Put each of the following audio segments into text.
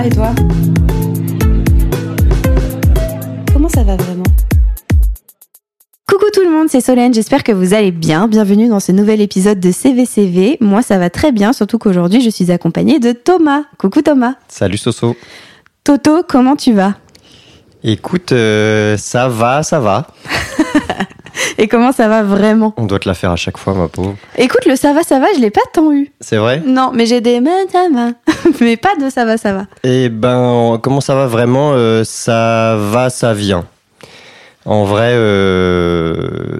va et toi Comment ça va vraiment Coucou tout le monde, c'est Solène, j'espère que vous allez bien. Bienvenue dans ce nouvel épisode de CVCV. Moi ça va très bien, surtout qu'aujourd'hui je suis accompagnée de Thomas. Coucou Thomas. Salut Soso. Toto, comment tu vas? Écoute, euh, ça va, ça va. Et comment ça va vraiment On doit te la faire à chaque fois, ma pauvre. Écoute, le ça va, ça va, je l'ai pas tant eu. C'est vrai Non, mais j'ai des mais ça va. mais pas de ça va, ça va. Eh ben, comment ça va vraiment Euh, Ça va, ça vient. En vrai, euh,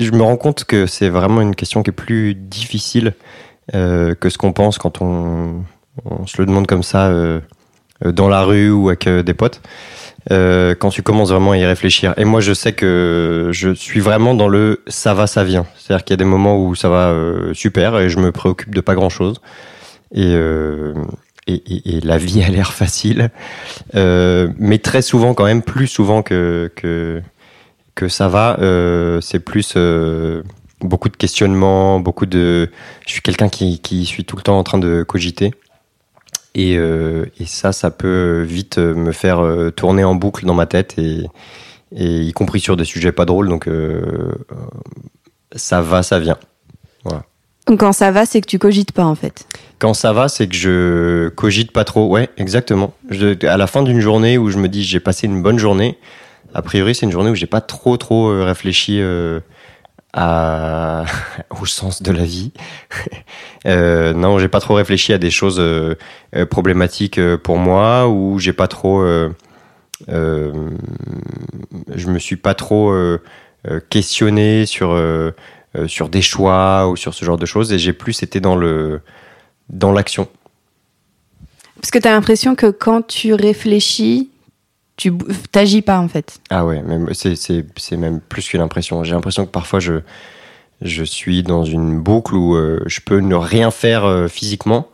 je me rends compte que c'est vraiment une question qui est plus difficile euh, que ce qu'on pense quand on, on se le demande comme ça dans la rue ou avec des potes. Euh, quand tu commences vraiment à y réfléchir. Et moi, je sais que je suis vraiment dans le ça va, ça vient. C'est-à-dire qu'il y a des moments où ça va euh, super et je me préoccupe de pas grand-chose. Et, euh, et, et- la vie a l'air facile. Euh, mais très souvent, quand même, plus souvent que, que, que ça va, euh, c'est plus beaucoup de questionnements, beaucoup de. Je suis quelqu'un qui, qui suis tout le temps en train de cogiter. Et, euh, et ça, ça peut vite euh, me faire euh, tourner en boucle dans ma tête, et, et y compris sur des sujets pas drôles. Donc, ça va, ça vient. Donc quand ça va, c'est que tu cogites pas en fait. Quand ça va, c'est que je cogite pas trop. Ouais, exactement. Je- à la fin d'une journée où je me dis j'ai passé une bonne journée, a priori c'est une journée où j'ai pas trop trop réfléchi euh, au sens de la vie. euh, non, j'ai pas trop réfléchi à des choses euh, euh, problématiques pour moi ou j'ai pas trop. je me suis pas trop questionné sur sur des choix ou sur ce genre de choses et j'ai plus été dans le dans l'action. Parce que t'as l'impression que quand tu réfléchis, tu t'agis pas en fait. Ah ouais, c'est même plus qu'une impression. J'ai l'impression que parfois je je suis dans une boucle où euh, je peux ne rien faire euh, physiquement,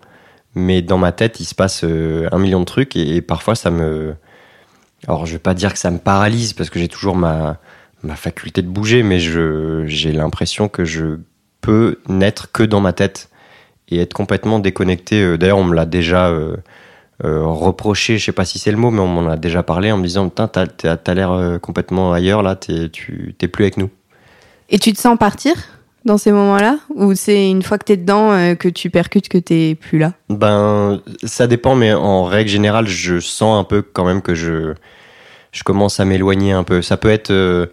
mais dans ma tête il se passe euh, un million de trucs et, parfois ça me alors je vais pas dire que ça me paralyse parce que j'ai toujours ma ma faculté de bouger, mais j'ai l'impression que je peux n'être que dans ma tête et être complètement déconnecté. D'ailleurs, on me l'a déjà euh, reproché, je sais pas si c'est le mot, mais on m'en a déjà parlé en me disant Putain, t'as, t'as- t'as l'air euh, complètement ailleurs là, t'es, tu t'es plus avec nous. Et tu te sens partir dans ces moments-là? Ou c'est une fois que t'es dedans euh, que tu percutes que t'es plus là? Ben, ça dépend, mais en règle générale, je sens un peu quand même que je, je commence à m'éloigner un peu. Ça peut être euh,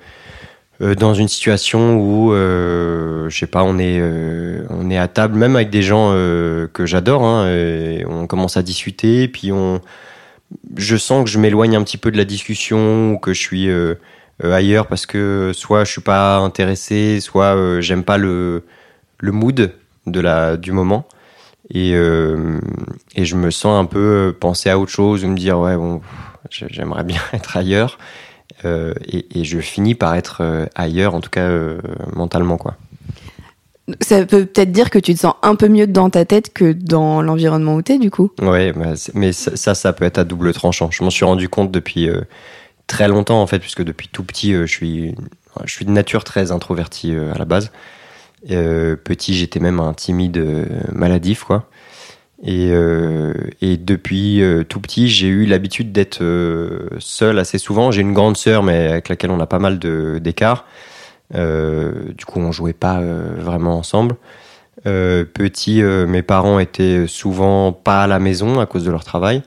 dans une situation où, euh, je sais pas, on est, euh, on est à table, même avec des gens euh, que j'adore, hein, on commence à discuter, puis on, je sens que je m'éloigne un petit peu de la discussion ou que je suis euh, euh, ailleurs parce que soit je suis pas intéressé, soit euh, j'aime pas le, le mood de la, du moment. Et, euh, et je me sens un peu penser à autre chose ou me dire ouais bon j'aimerais bien être ailleurs Euh, et, et je finis par être euh, ailleurs en tout cas euh, mentalement quoi. Ça peut peut-être dire que tu te sens un peu mieux dans ta tête que dans l'environnement où t'es du coup. ouais bah, mais ça, ça ça peut être à double tranchant. Je m'en suis rendu compte depuis très longtemps en fait puisque depuis tout petit euh, je suis je suis de nature très introverti euh, à la base. Euh, petit j'étais même un timide maladif quoi Et, euh, et depuis euh, tout petit, j'ai eu l'habitude d'être euh, seul assez souvent. J'ai une grande sœur, mais avec laquelle on a pas mal d'écart. Du coup, on jouait pas vraiment ensemble. Petit, mes parents étaient souvent pas à la maison à cause de leur travail.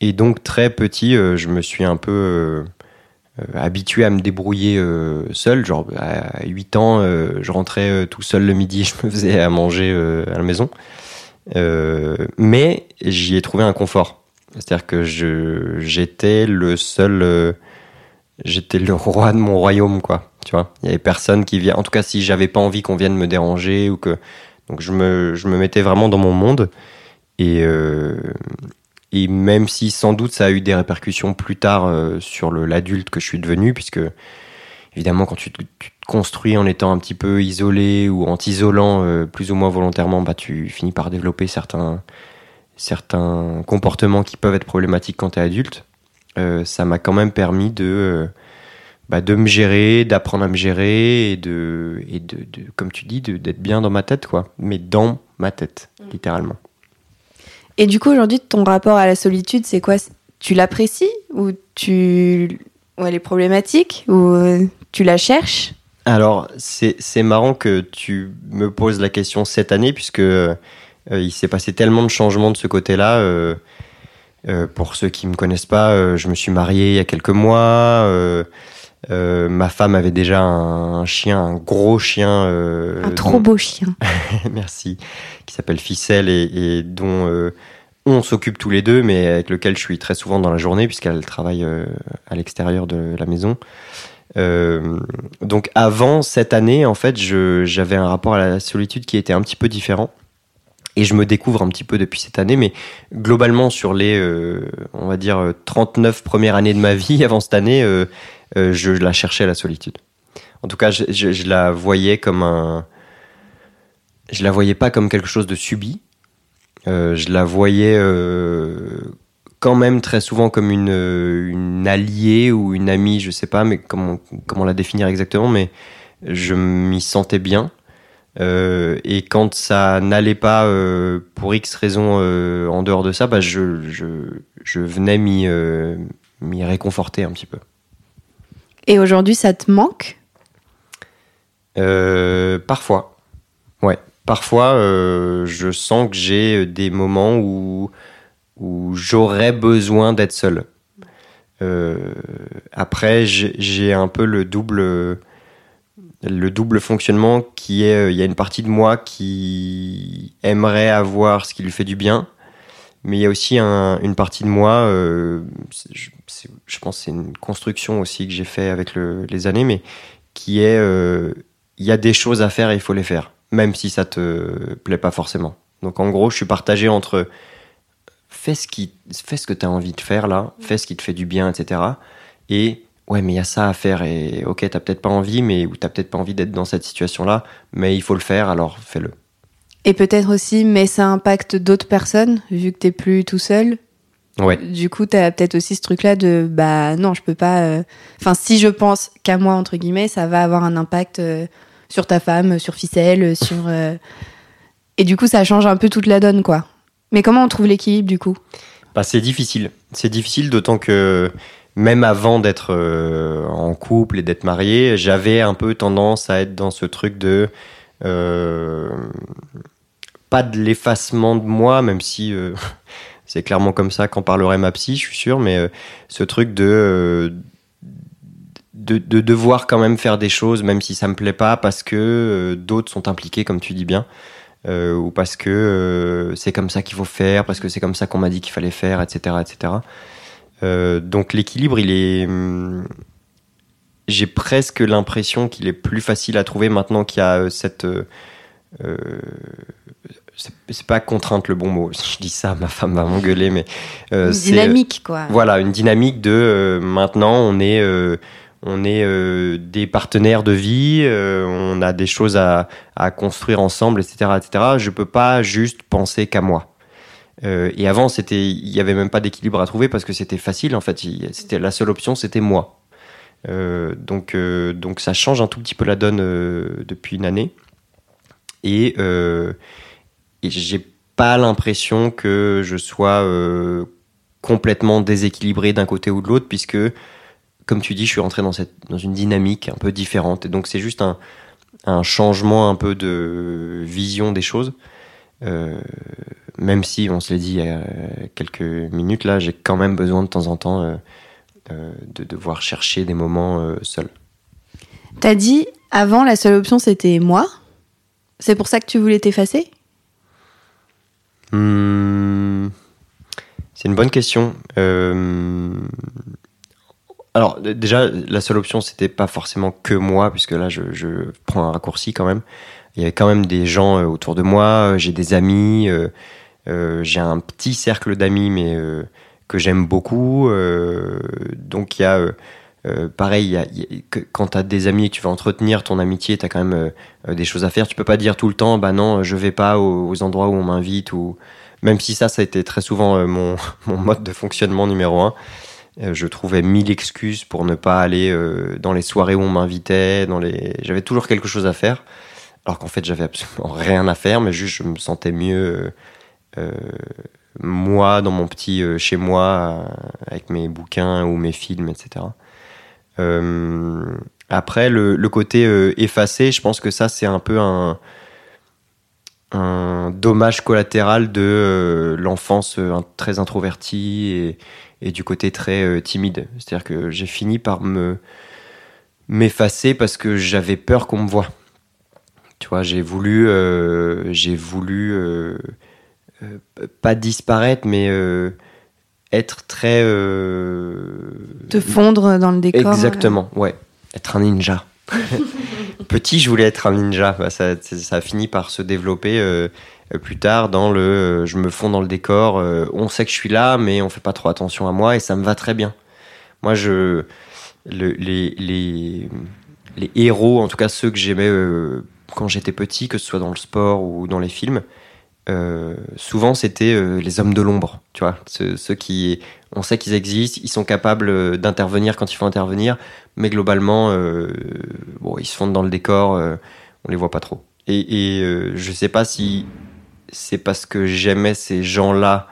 Et donc, très petit, je me suis un peu habitué à me débrouiller seul. Genre, à 8 ans, je rentrais tout seul le midi, je me faisais à manger à la maison. Euh, mais j'y ai trouvé un confort. C'est-à-dire que je, j'étais le seul, euh, j'étais le roi de mon royaume, quoi. Tu vois, il y avait personne qui vient. En tout cas, si j'avais pas envie qu'on vienne me déranger ou que, donc je me, je me mettais vraiment dans mon monde. Et euh, et même si sans doute ça a eu des répercussions plus tard sur l'adulte que je suis devenu, puisque évidemment quand tu tu te construis en étant un petit peu isolé ou en t'isolant euh, plus ou moins volontairement, bah, tu finis par développer certains, certains comportements qui peuvent être problématiques quand tu es adulte. Euh, ça m'a quand même permis de, euh, bah, de me gérer, d'apprendre à me gérer et de, et de, de comme tu dis, d'être bien dans ma tête, quoi. Mais dans ma tête, littéralement. Et du coup, aujourd'hui, ton rapport à la solitude, c'est quoi? Tu l'apprécies ou tu ou elle est problématique ou tu la cherches? Alors, c'est marrant que tu me poses la question cette année, puisque euh, il s'est passé tellement de changements de ce côté-là. Euh, euh, pour ceux qui me connaissent pas, je me suis marié il y a quelques mois. ma femme avait déjà un, chien, un gros chien. un trop beau chien. Merci. Qui s'appelle Ficelle et, et dont on s'occupe tous les deux, mais avec lequel je suis très souvent dans la journée, puisqu'elle travaille à l'extérieur de la maison. Euh, donc avant cette année, en fait, j'avais un rapport à la solitude qui était un petit peu différent. Et je me découvre un petit peu depuis cette année, mais globalement sur les, euh, on va dire, 39 premières années de ma vie avant cette année, je la cherchais la solitude. En tout cas, je, je, la voyais comme un, je la voyais pas comme quelque chose de subi, euh, je la voyais euh, quand même très souvent comme une, une, alliée ou une amie, je sais pas, mais comment, comment la définir exactement, mais je m'y sentais bien. Euh, et quand ça n'allait pas euh, pour X raisons euh, en dehors de ça, bah je, je, je venais m'y réconforter un petit peu. Et aujourd'hui, ça te manque? Parfois. Ouais parfois, euh, je sens que j'ai des moments où, où j'aurais besoin d'être seul. Euh, après, j'ai un peu le double, le double fonctionnement qui est, il y a une partie de moi qui aimerait avoir ce qui lui fait du bien, mais il y a aussi une partie de moi, euh, je, je, pense c'est une construction aussi que j'ai fait avec le, les années, mais qui est, il y a des choses à faire et il faut les faire même si ça te plaît pas forcément. Donc en gros, je suis partagé entre fais ce, qui, fais ce que tu as envie de faire là, fais ce qui te fait du bien, etc. Et ouais, mais il y a ça à faire et ok, t'as peut-être pas envie, mais ou t'as peut-être pas envie d'être dans cette situation-là, mais il faut le faire, alors fais-le. Et peut-être aussi, mais ça impacte d'autres personnes, vu que t'es plus tout seul. Ouais. Du coup, t'as peut-être aussi ce truc-là de bah non, je peux pas. Euh, enfin, si je pense qu'à moi entre guillemets, ça va avoir un impact. Euh, sur ta femme, sur ficelle, sur. Euh, et du coup, ça change un peu toute la donne, quoi. Mais comment on trouve l'équilibre, du coup? Bah, C'est difficile. C'est difficile, d'autant que même avant d'être euh, en couple et d'être marié, j'avais un peu tendance à être dans ce truc de. Euh, pas de l'effacement de moi, même si c'est clairement comme ça qu'en parlerait ma psy, je suis sûr, mais ce truc de de, devoir quand même faire des choses, même si ça me plaît pas, parce que euh, d'autres sont impliqués, comme tu dis bien, euh, ou parce que euh, c'est comme ça qu'il faut faire, parce que c'est comme ça qu'on m'a dit qu'il fallait faire, etc., etc. donc l'équilibre, il est, hum, j'ai presque l'impression qu'il est plus facile à trouver maintenant qu'il y a cette c'est pas contrainte le bon mot. Si je dis ça, ma femme va m'engueuler, mais une dynamique quoi. Voilà, une dynamique de maintenant on est on est euh, des partenaires de vie, euh, on a des choses à, construire ensemble, etc., etc. Je peux pas juste penser qu'à moi. Euh, et avant, il y avait même pas d'équilibre à trouver parce que c'était facile. En fait, c'était la seule option, c'était moi. donc, donc ça change un tout petit peu la donne depuis une année. Et, et j'ai pas l'impression que je sois complètement déséquilibré d'un côté ou de l'autre, puisque comme tu dis, je suis rentré dans, cette, dans une dynamique un peu différente. Et donc, c'est juste un, un, changement un peu de vision des choses. Euh, même si, on se l'a dit il y a quelques minutes, là, j'ai quand même besoin de temps en temps euh, euh, de devoir chercher des moments seuls. T'as dit, avant, la seule option, c'était moi. C'est pour ça que tu voulais t'effacer? Hmm, C'est une bonne question. Alors déjà, la seule option, c'était pas forcément que moi, puisque là, je, je, prends un raccourci quand même. Il y avait quand même des gens euh, autour de moi, euh, j'ai des amis, euh, euh, j'ai un petit cercle d'amis, mais euh, que j'aime beaucoup. donc il y a, pareil, y a, quand tu as des amis et que tu vas entretenir ton amitié, tu as quand même des choses à faire. Tu peux pas dire tout le temps, bah non, je vais pas aux, aux endroits où on m'invite, ou même si ça, ça a été très souvent mon, mon mode de fonctionnement numéro un. Euh, je trouvais mille excuses pour ne pas aller euh, dans les soirées où on m'invitait. Dans les, j'avais toujours quelque chose à faire, alors qu'en fait j'avais absolument rien à faire, mais juste je me sentais mieux euh, moi dans mon petit chez moi avec mes bouquins ou mes films, etc. après, le, côté effacé, je pense que ça, c'est un peu un, dommage collatéral de l'enfance très introvertie et, du côté très timide. C'est-à-dire que j'ai fini par me m'effacer parce que j'avais peur qu'on me voit. Tu vois, j'ai voulu, euh, j'ai voulu euh, euh, pas disparaître, mais être très. Te fondre dans le décor. Exactement, ouais. Être un ninja. Petit, je voulais être un ninja. Bah, ça, ça, a fini par se développer plus tard dans le je me fonds dans le décor. on sait que je suis là, mais on fait pas trop attention à moi et ça me va très bien. Moi, je les, les, les, héros, en tout cas ceux que j'aimais euh, quand j'étais petit, que ce soit dans le sport ou dans les films, euh, souvent c'était euh, les hommes de l'ombre, tu vois, ceux, qui, on sait qu'ils existent, ils sont capables d'intervenir quand il faut intervenir, mais globalement, bon, ils se fondent dans le décor, on les voit pas trop. Et, et je sais pas si c'est parce que j'aimais ces gens-là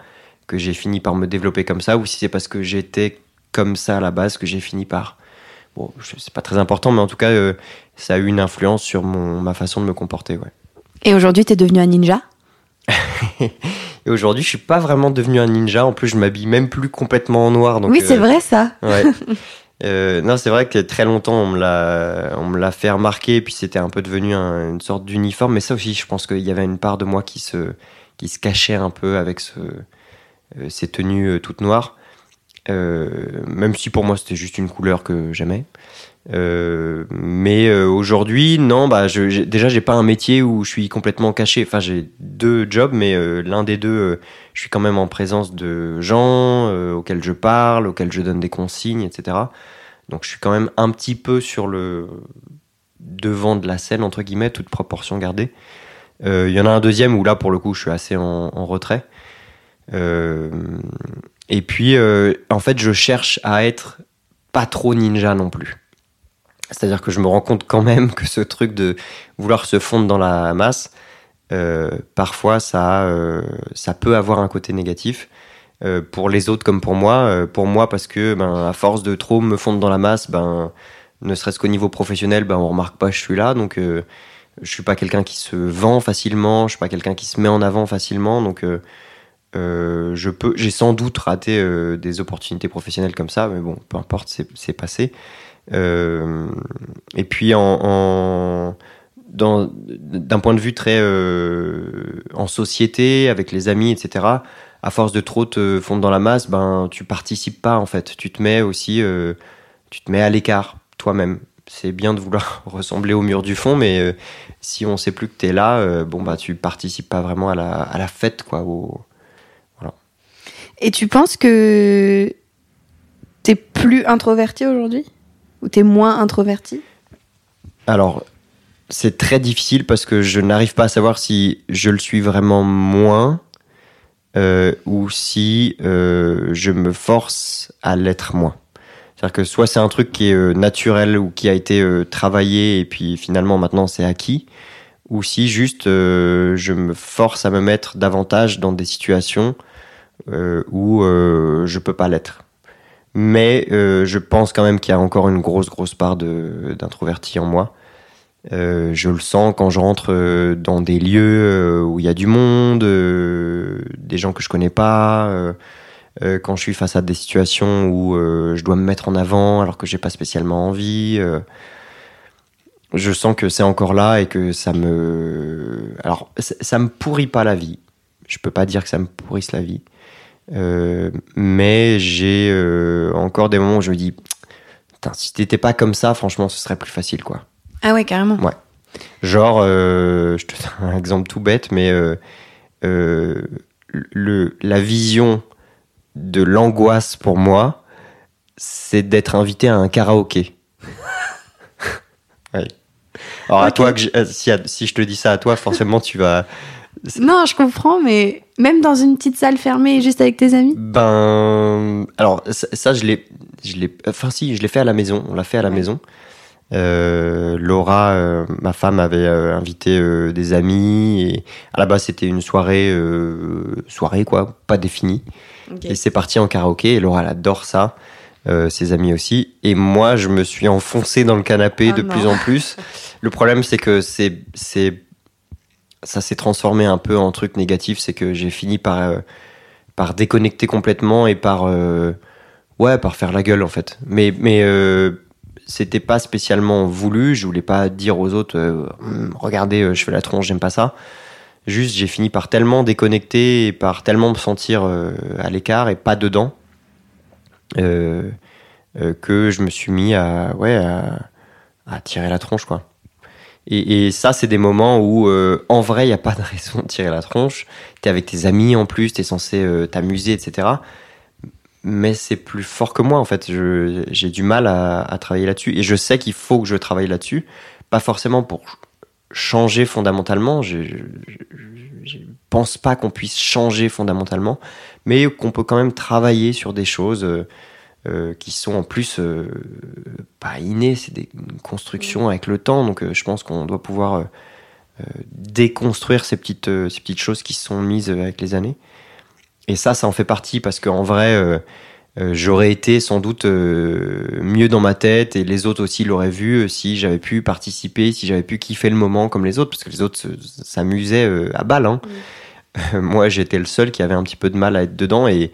que j'ai fini par me développer comme ça, ou si c'est parce que j'étais comme ça à la base que j'ai fini par Bon, c'est pas très important, mais en tout cas, euh, ça a eu une influence sur mon, ma façon de me comporter. Ouais. Et aujourd'hui, tu es devenu un ninja? Et aujourd'hui, je suis pas vraiment devenu un ninja. En plus, je m'habille même plus complètement en noir. Donc, oui, c'est euh, vrai ça. Ouais. euh, non, c'est vrai que très longtemps, on me l'a, fait remarquer, puis c'était un peu devenu une sorte d'uniforme. Mais ça aussi, je pense qu'il y avait une part de moi qui se, cachait un peu avec euh, ces tenues toutes noires. Euh, même si pour moi c'était juste une couleur que j'aimais. Euh, mais euh, aujourd'hui, non, bah, je, déjà j'ai pas un métier où je suis complètement caché. Enfin, j'ai deux jobs, mais l'un des deux, je suis quand même en présence de gens auxquels je parle, auxquels je donne des consignes, etc. Donc je suis quand même un petit peu sur le devant de la scène entre guillemets, toute proportion gardée. Il y en a un deuxième où là pour le coup je suis assez en, retrait. Et puis, euh, en fait, je cherche à être pas trop ninja non plus. C'est-à-dire que je me rends compte quand même que ce truc de vouloir se fondre dans la masse, euh, parfois ça, euh, ça peut avoir un côté négatif. pour les autres comme pour moi. pour moi, parce que ben, à force de trop me fondre dans la masse, ben, ne serait-ce qu'au niveau professionnel, ben, on remarque pas que je suis là. Donc, je suis pas quelqu'un qui se vend facilement, je suis pas quelqu'un qui se met en avant facilement. Donc, euh, je peux, j'ai sans doute raté euh, des opportunités professionnelles comme ça, mais bon, peu importe, c'est passé. Euh, et puis d'un point de vue très en société, avec les amis, etc. À force de trop te fondre dans la masse, ben tu participes pas en fait. Tu te mets aussi, tu te mets à l'écart toi-même. C'est bien de vouloir ressembler au mur du fond, mais si on sait plus que tu es là, bon bah tu participes pas vraiment à la, fête quoi. Et tu penses que t'es plus introverti aujourd'hui? Ou t'es moins introverti? Alors, c'est très difficile parce que je n'arrive pas à savoir si je le suis vraiment moins euh, ou si euh, je me force à l'être moins. C'est-à-dire que soit c'est un truc qui est euh, naturel ou qui a été travaillé et puis finalement maintenant c'est acquis, ou si juste je me force à me mettre davantage dans des situations euh, où euh, je peux pas l'être. Mais euh, je pense quand même qu'il y a encore une grosse, grosse part d'introverti en moi. je le sens quand je rentre dans des lieux où il y a du monde, des gens que je connais pas, quand je suis face à des situations où je dois me mettre en avant alors que j'ai pas spécialement envie. je sens que c'est encore là et que ça me, alors ça me pourrit pas la vie. Je peux pas dire que ça me pourrisse la vie, mais j'ai euh, encore des moments où je me dis, si t'étais pas comme ça, franchement, ce serait plus facile, quoi. Ah ouais, carrément. Ouais. Genre, euh, je te donne un exemple tout bête, mais le, la vision de l'angoisse pour moi, c'est d'être invité à un karaoké. ouais. Alors à toi, que si, si, je te dis ça à toi, forcément tu vas, non, je comprends, mais même dans une petite salle fermée, juste avec tes amis Ben, alors ça, je l'ai, je l'ai, enfin si, je l'ai fait à la maison. On l'a fait à la maison. Euh, Laura, euh, ma femme, avait euh, invité des amis et à la base c'était une soirée, soirée quoi, pas définie. Et c'est parti en karaoké et Laura elle adore ça, ses amis aussi. Et moi je me suis enfoncé dans le canapé Ah de non. plus en plus. Le problème c'est que c'est c'est ça s'est transformé un peu en truc négatif, c'est que j'ai fini par euh, par déconnecter complètement et par euh, ouais par faire la gueule en fait. Mais mais euh, c'était pas spécialement voulu. Je voulais pas dire aux autres regardez je fais la tronche j'aime pas ça. Juste j'ai fini par tellement déconnecter et par tellement me sentir à l'écart et pas dedans que je me suis mis à ouais à tirer la tronche quoi. Et, ça, c'est des moments où, euh, en vrai, il n'y a pas de raison de tirer la tronche. T'es avec tes amis en plus, t'es censé euh, t'amuser, etc. Mais c'est plus fort que moi, en fait. J'ai du mal à, travailler là-dessus. Et je sais qu'il faut que je travaille là-dessus. Pas forcément pour ch- changer fondamentalement. Je, je, je- je pense pas qu'on puisse changer fondamentalement. Mais qu'on peut quand même travailler sur des choses euh, euh, qui sont en plus euh, pas innées. C'est des constructions avec le temps. Donc euh, je pense qu'on doit pouvoir déconstruire ces petites, ces petites choses qui se sont mises avec les années. Et ça, ça en fait partie parce qu'en vrai, j'aurais été sans doute mieux dans ma tête et les autres aussi l'auraient vu si j'avais pu participer, si j'avais pu kiffer le moment comme les autres, parce que les autres s'amusaient à balle. Hein. Moi, j'étais le seul qui avait un petit peu de mal à être dedans et,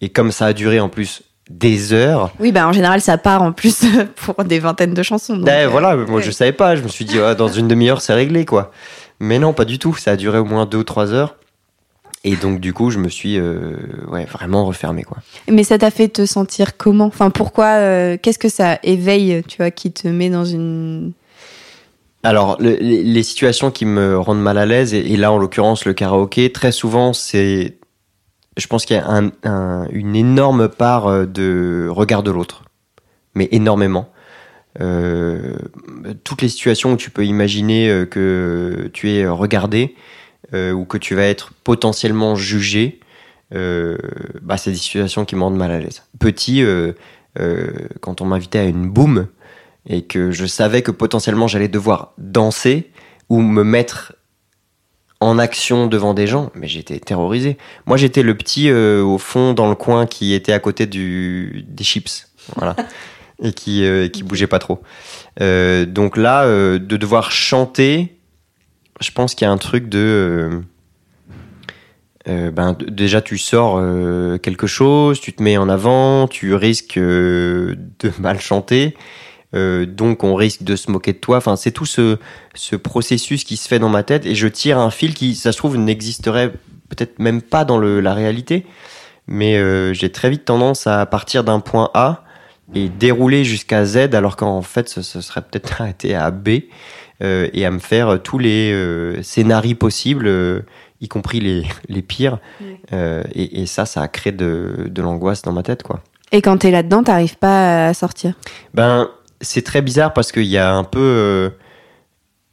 et comme ça a duré en plus des heures, Oui, bah en général, ça part en plus pour des vingtaines de chansons. donc, Ouais, euh, voilà, moi ouais. je savais pas, je me suis dit ah, dans une demi-heure c'est réglé quoi. Mais non, pas du tout, ça a duré au moins deux ou trois heures. Et donc du coup je me suis euh, ouais, vraiment refermé quoi. Mais ça t'a fait te sentir comment? Enfin, pourquoi euh, Qu'est-ce que ça éveille, tu vois, qui te met dans une. Alors le- les, les situations qui me rendent mal à l'aise, et, et là en l'occurrence le karaoké, très souvent c'est... Je pense qu'il y a un- un- une énorme part euh, de regard de l'autre, mais énormément. Euh, toutes les situations où tu peux imaginer euh, que tu es regardé ou que tu vas être potentiellement jugé, bah, c'est des situations qui me rendent mal à l'aise. Petit, quand on m'invitait à une boum et que je savais que potentiellement j'allais devoir danser ou me mettre en action devant des gens, mais j'étais terrorisé. Moi, j'étais le petit euh, au fond dans le coin qui était à côté du des chips, voilà, et qui euh, qui bougeait pas trop. Euh, donc là, de devoir chanter, je pense qu'il y a un truc de ben, déjà tu sors quelque chose, tu te mets en avant, tu risques de mal chanter, euh, donc on risque de se moquer de toi. Enfin, c'est tout ce, ce processus qui se fait dans ma tête et je tire un fil qui, ça se trouve, n'existerait peut-être même pas dans le, la réalité, mais euh, j'ai très vite tendance à partir d'un point A et dérouler jusqu'à Z alors qu'en fait ce, ce serait peut-être arrêté à B euh, et à me faire tous les euh, scénarios possibles, euh, y compris les, les pires. Ouais. Euh, et, et ça, ça a créé de, de l'angoisse dans ma tête, quoi. Et quand t'es là-dedans, t'arrives pas à sortir? Ben, c'est très bizarre parce qu'il y a un peu, euh,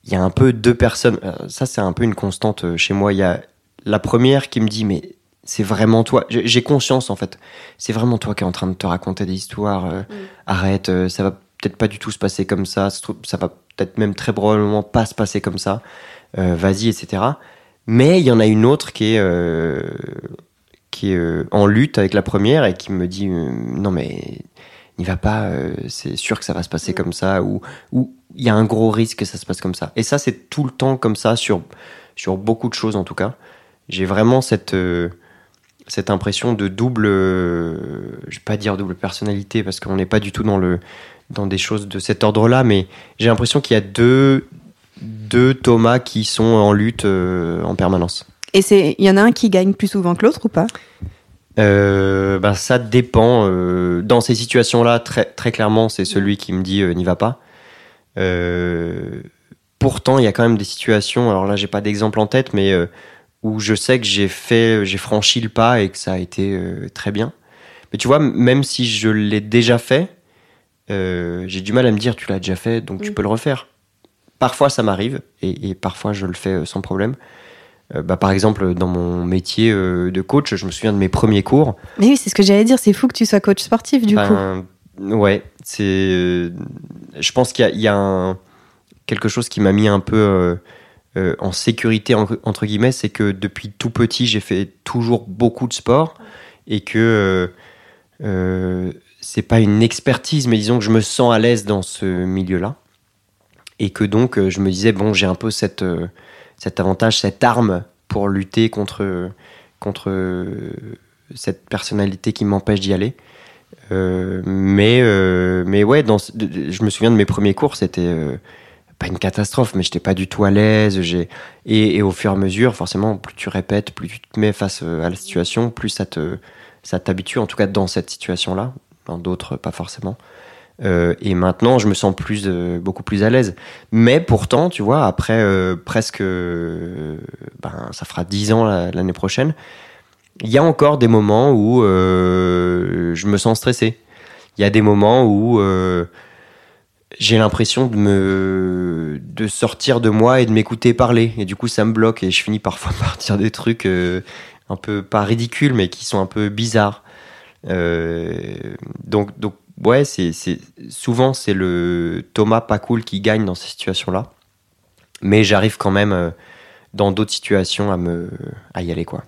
il y a un peu deux personnes. euh, Ça, c'est un peu une constante euh, chez moi. Il y a la première qui me dit, mais c'est vraiment toi. J'ai conscience en fait. C'est vraiment toi qui es en train de te raconter des histoires. euh, Arrête, euh, ça va peut-être pas du tout se passer comme ça. Ça va peut-être même très probablement pas se passer comme ça. Euh, Vas-y, etc. Mais il y en a une autre qui est qui est en lutte avec la première et qui me dit non mais n'y va pas, euh, c'est sûr que ça va se passer comme ça, ou ou il y a un gros risque que ça se passe comme ça. Et ça, c'est tout le temps comme ça sur sur beaucoup de choses en tout cas. J'ai vraiment cette euh, cette impression de double, euh, je vais pas dire double personnalité parce qu'on n'est pas du tout dans le dans des choses de cet ordre-là, mais j'ai l'impression qu'il y a deux deux Thomas qui sont en lutte euh, en permanence. Et il y en a un qui gagne plus souvent que l'autre ou pas? Euh, ben, ça dépend. euh, dans ces situations-là, très, très clairement, c'est celui qui me dit euh, n'y va pas. Pourtant, il y a quand même des situations. Alors là, j'ai pas d'exemple en tête, mais où je sais que j'ai fait, j'ai franchi le pas et que ça a été très bien. Mais tu vois, même si je l'ai déjà fait, j'ai du mal à me dire tu l'as déjà fait, donc tu Mm. peux le refaire. Parfois, ça m'arrive et, et parfois, je le fais sans problème. Euh, bah, par exemple, dans mon métier euh, de coach, je me souviens de mes premiers cours. Mais oui, c'est ce que j'allais dire. C'est fou que tu sois coach sportif du coup. Ben, Ouais, c'est. Je pense qu'il y a, quelque chose qui m'a mis un peu en sécurité entre guillemets, c'est que depuis tout petit, j'ai fait toujours beaucoup de sport et que c'est pas une expertise, mais disons que je me sens à l'aise dans ce milieu-là. Et que donc, euh, je me disais, bon, j'ai un peu cette, euh, cet avantage, cette arme pour lutter contre, contre euh, cette personnalité qui m'empêche d'y aller. mais, mais ouais, dans, je me souviens de mes premiers cours, c'était pas une catastrophe, mais j'étais pas du tout à l'aise. Et, et, au fur et à mesure, forcément, plus tu répètes, plus tu te mets face à la situation, plus ça ça t'habitue, en tout cas dans cette situation-là dans d'autres pas forcément. Euh, et maintenant, je me sens plus, euh, beaucoup plus à l'aise. Mais pourtant, tu vois, après euh, presque, ben, ça fera dix ans l'année prochaine, il y a encore des moments où je me sens stressé. Il y a des moments où j'ai l'impression de me, de sortir de moi et de m'écouter parler. Et du coup, ça me bloque et je finis parfois par dire des trucs un peu pas ridicules, mais qui sont un peu bizarres. Donc, donc, ouais, c'est, souvent c'est le Thomas pas cool qui gagne dans ces situations-là. Mais j'arrive quand même euh, dans d'autres situations à me à y aller quoi.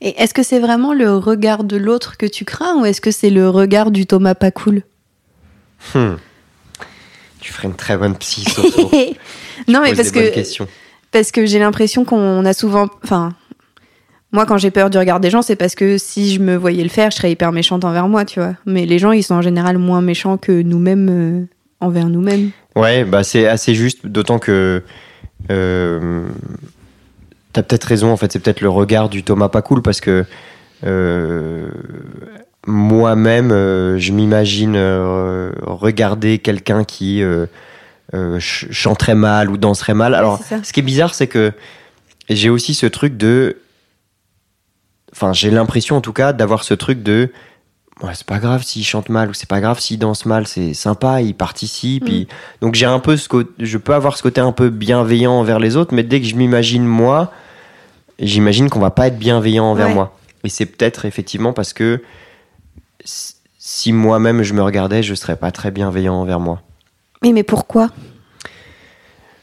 Et est-ce que c'est vraiment le regard de l'autre que tu crains ou est-ce que c'est le regard du Thomas pas cool hmm. Tu ferais une très bonne psy, non, mais parce que parce que j'ai l'impression qu'on a souvent, enfin, moi, quand j'ai peur du regard des gens, c'est parce que si je me voyais le faire, je serais hyper méchante envers moi, tu vois. Mais les gens, ils sont en général moins méchants que nous-mêmes euh, envers nous-mêmes. Ouais, bah c'est assez juste, d'autant que euh, t'as peut-être raison. En fait, c'est peut-être le regard du Thomas pas cool parce que euh, moi-même, je m'imagine regarder quelqu'un qui chanterait mal ou danserait mal. Alors, ce qui est bizarre, c'est que j'ai aussi ce truc de Enfin, j'ai l'impression en tout cas d'avoir ce truc de. Ouais, c'est pas grave s'il chante mal ou c'est pas grave s'il danse mal, c'est sympa, il participe. Mm. Donc j'ai un peu ce côté, je peux avoir ce côté un peu bienveillant envers les autres, mais dès que je m'imagine moi, j'imagine qu'on va pas être bienveillant envers moi. Et c'est peut-être effectivement parce que si moi-même je me regardais, je serais pas très bienveillant envers moi. Oui, mais pourquoi?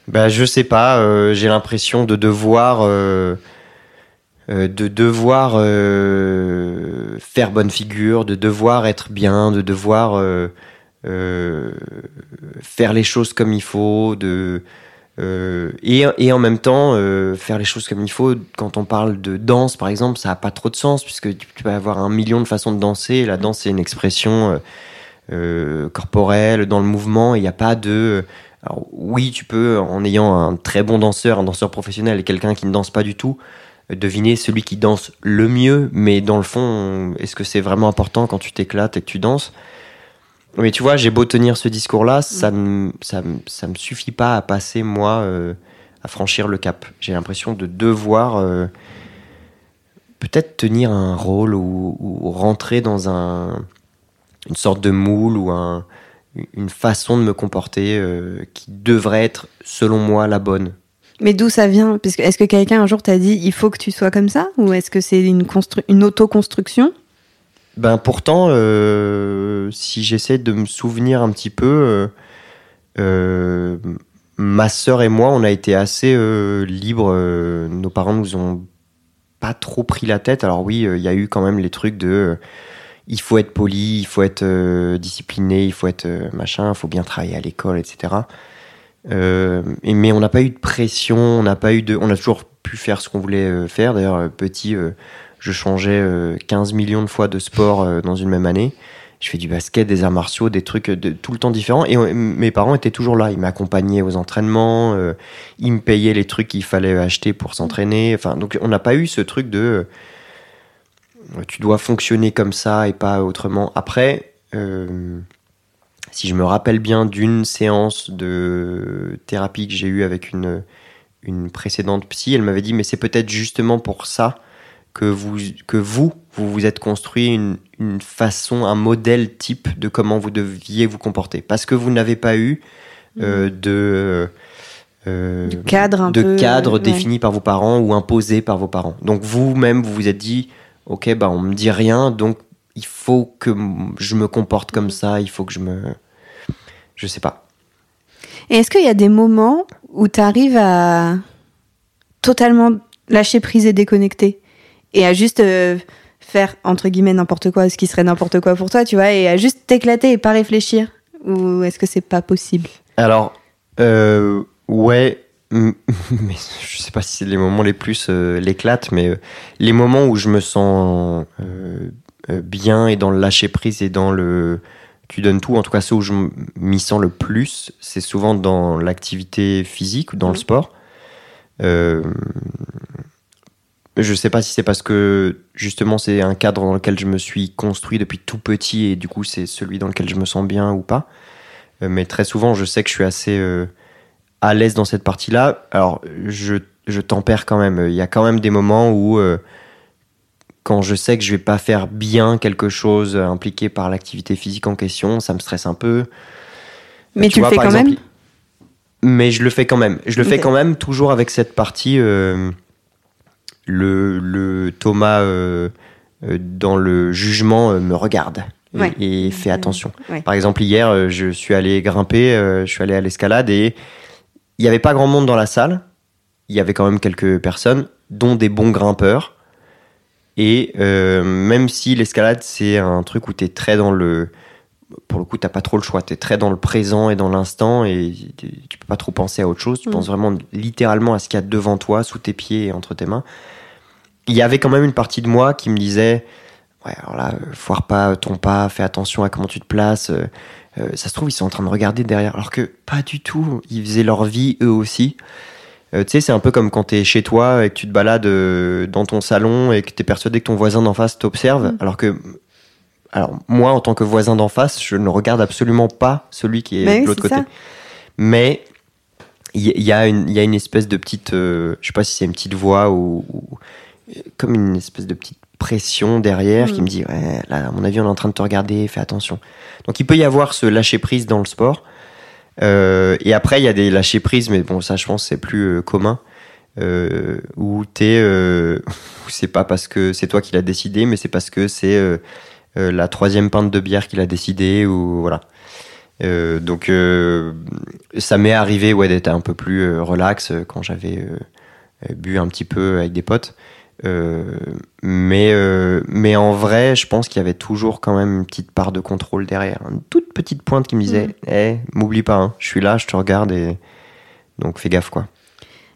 Bah je sais pas, euh, j'ai l'impression de devoir. Euh, de devoir euh, faire bonne figure, de devoir être bien, de devoir euh, faire les choses comme il faut, de et, en même temps faire les choses comme il faut. Quand on parle de danse, par exemple, ça n'a pas trop de sens puisque tu peux avoir un million de façons de danser. La danse c'est une expression corporelle dans le mouvement. Il n'y a pas de oui, tu peux, en ayant un très bon danseur, un danseur professionnel et quelqu'un qui ne danse pas du tout, deviner celui qui danse le mieux, mais dans le fond, est-ce que c'est vraiment important quand tu t'éclates et que tu danses? Mais tu vois, j'ai beau tenir ce discours-là, ça ne ça, ça, me suffit pas à passer, moi, euh, à franchir le cap. J'ai l'impression de devoir euh, peut-être tenir un rôle ou, rentrer dans un, une sorte de moule ou un, une façon de me comporter euh, qui devrait être, selon moi, la bonne. Mais d'où ça vient? Est-ce que quelqu'un un jour t'a dit il faut que tu sois comme ça? Ou est-ce que c'est une, une auto-construction? Ben pourtant, euh, si j'essaie de me souvenir un petit peu, euh, euh, ma sœur et moi, on a été assez libres. nos parents nous ont pas trop pris la tête. Alors oui, il y a eu quand même les trucs de il faut être poli, il faut être discipliné, il faut être machin, il faut bien travailler à l'école, etc. Euh, mais on n'a pas eu de pression, on n'a pas eu de, on a toujours pu faire ce qu'on voulait euh, faire. D'ailleurs, euh, petit, je changeais 15 millions de fois de sport dans une même année. Je fais du basket, des arts martiaux, des trucs tout le temps différents. Et mes parents étaient toujours là. Ils m'accompagnaient aux entraînements. ils me payaient les trucs qu'il fallait acheter pour s'entraîner. Enfin, donc on n'a pas eu ce truc de tu dois fonctionner comme ça et pas autrement. Après, si je me rappelle bien d'une séance de thérapie que j'ai eue avec une, une précédente psy, elle m'avait dit mais c'est peut-être justement pour ça que vous, que vous, vous vous êtes construit une, une façon, un modèle type de comment vous deviez vous comporter. Parce que vous n'avez pas eu euh, mmh. de... Euh, cadre, de cadre défini par vos parents ou imposé par vos parents. Donc vous-même, vous vous êtes dit, ok, bah on me dit rien, donc il faut que je me comporte comme ça, il faut que je me. Je sais pas. Et est-ce qu'il y a des moments où tu arrives à totalement lâcher prise et déconnecter et à juste euh, faire entre guillemets n'importe quoi, ce qui serait n'importe quoi pour toi, tu vois, et à juste t'éclater et pas réfléchir? Ou est-ce que c'est pas possible? Alors, euh, ouais, mais je sais pas si c'est les moments les plus euh, l'éclate, mais euh, les moments où je me sens euh, bien et dans le lâcher prise et dans le tu donnes tout, en tout cas ceux où je m'y sens le plus, c'est souvent dans l'activité physique ou dans le Mhm. sport. Euh, je sais pas si c'est parce que justement c'est un cadre dans lequel je me suis construit depuis tout petit et du coup c'est celui dans lequel je me sens bien ou pas. Euh, mais très souvent je sais que je suis assez euh, à l'aise dans cette partie-là. Alors je, je tempère quand même. Il y a quand même des moments où euh, quand je sais que je vais pas faire bien quelque chose euh, impliqué par l'activité physique en question, ça me stresse un peu. Mais tu le vois, fais par quand même Mais je le fais quand même. Je le fais quand même toujours avec cette partie. euh, le, le Thomas euh, dans le jugement euh, me regarde et, Ouais. et fait attention. Ouais. Par exemple, hier, je suis allé grimper, je suis allé à l'escalade et il n'y avait pas grand monde dans la salle. Il y avait quand même quelques personnes, dont des bons grimpeurs. Et euh, même si l'escalade, c'est un truc où tu es très dans le. Pour le coup, t'as pas trop le choix. Tu es très dans le présent et dans l'instant et tu peux pas trop penser à autre chose. Tu Mm. penses vraiment littéralement à ce qu'il y a devant toi, sous tes pieds et entre tes mains. Il y avait quand même une partie de moi qui me disait Ouais, alors là, euh, foire pas ton pas, fais attention à comment tu te places. euh, euh, ça se trouve, ils sont en train de regarder derrière. Alors que pas du tout. Ils faisaient leur vie eux aussi. Euh, tu sais, c'est un peu comme quand t'es chez toi et que tu te balades euh, dans ton salon et que t'es persuadé que ton voisin d'en face t'observe. Mm. Alors que. Alors, moi, en tant que voisin d'en face, je ne regarde absolument pas celui qui est Bah oui, de l'autre côté. ça. Mais il y, y a une, il y a une espèce de petite, euh, je sais pas si c'est une petite voix ou, ou- comme une espèce de petite pression derrière qui Mm. me dit, ouais, là, à mon avis, on est en train de te regarder, fais attention. Donc il peut y avoir ce lâcher prise dans le sport. Euh, et après, il y a des lâcher prises, mais bon, ça, je pense, c'est plus euh, commun. Euh, où t'es, euh, c'est pas parce que c'est toi qui l'as décidé, mais c'est parce que c'est la troisième pinte de bière qu'il a décidé, ou voilà. Donc ça m'est arrivé ouais, d'être un peu plus relax quand j'avais bu un petit peu avec des potes. Euh, mais, euh, mais en vrai, je pense qu'il y avait toujours quand même une petite part de contrôle derrière. Une toute petite pointe qui me disait Mhm. Eh, m'oublie pas, hein, je suis là, je te regarde et donc fais gaffe quoi.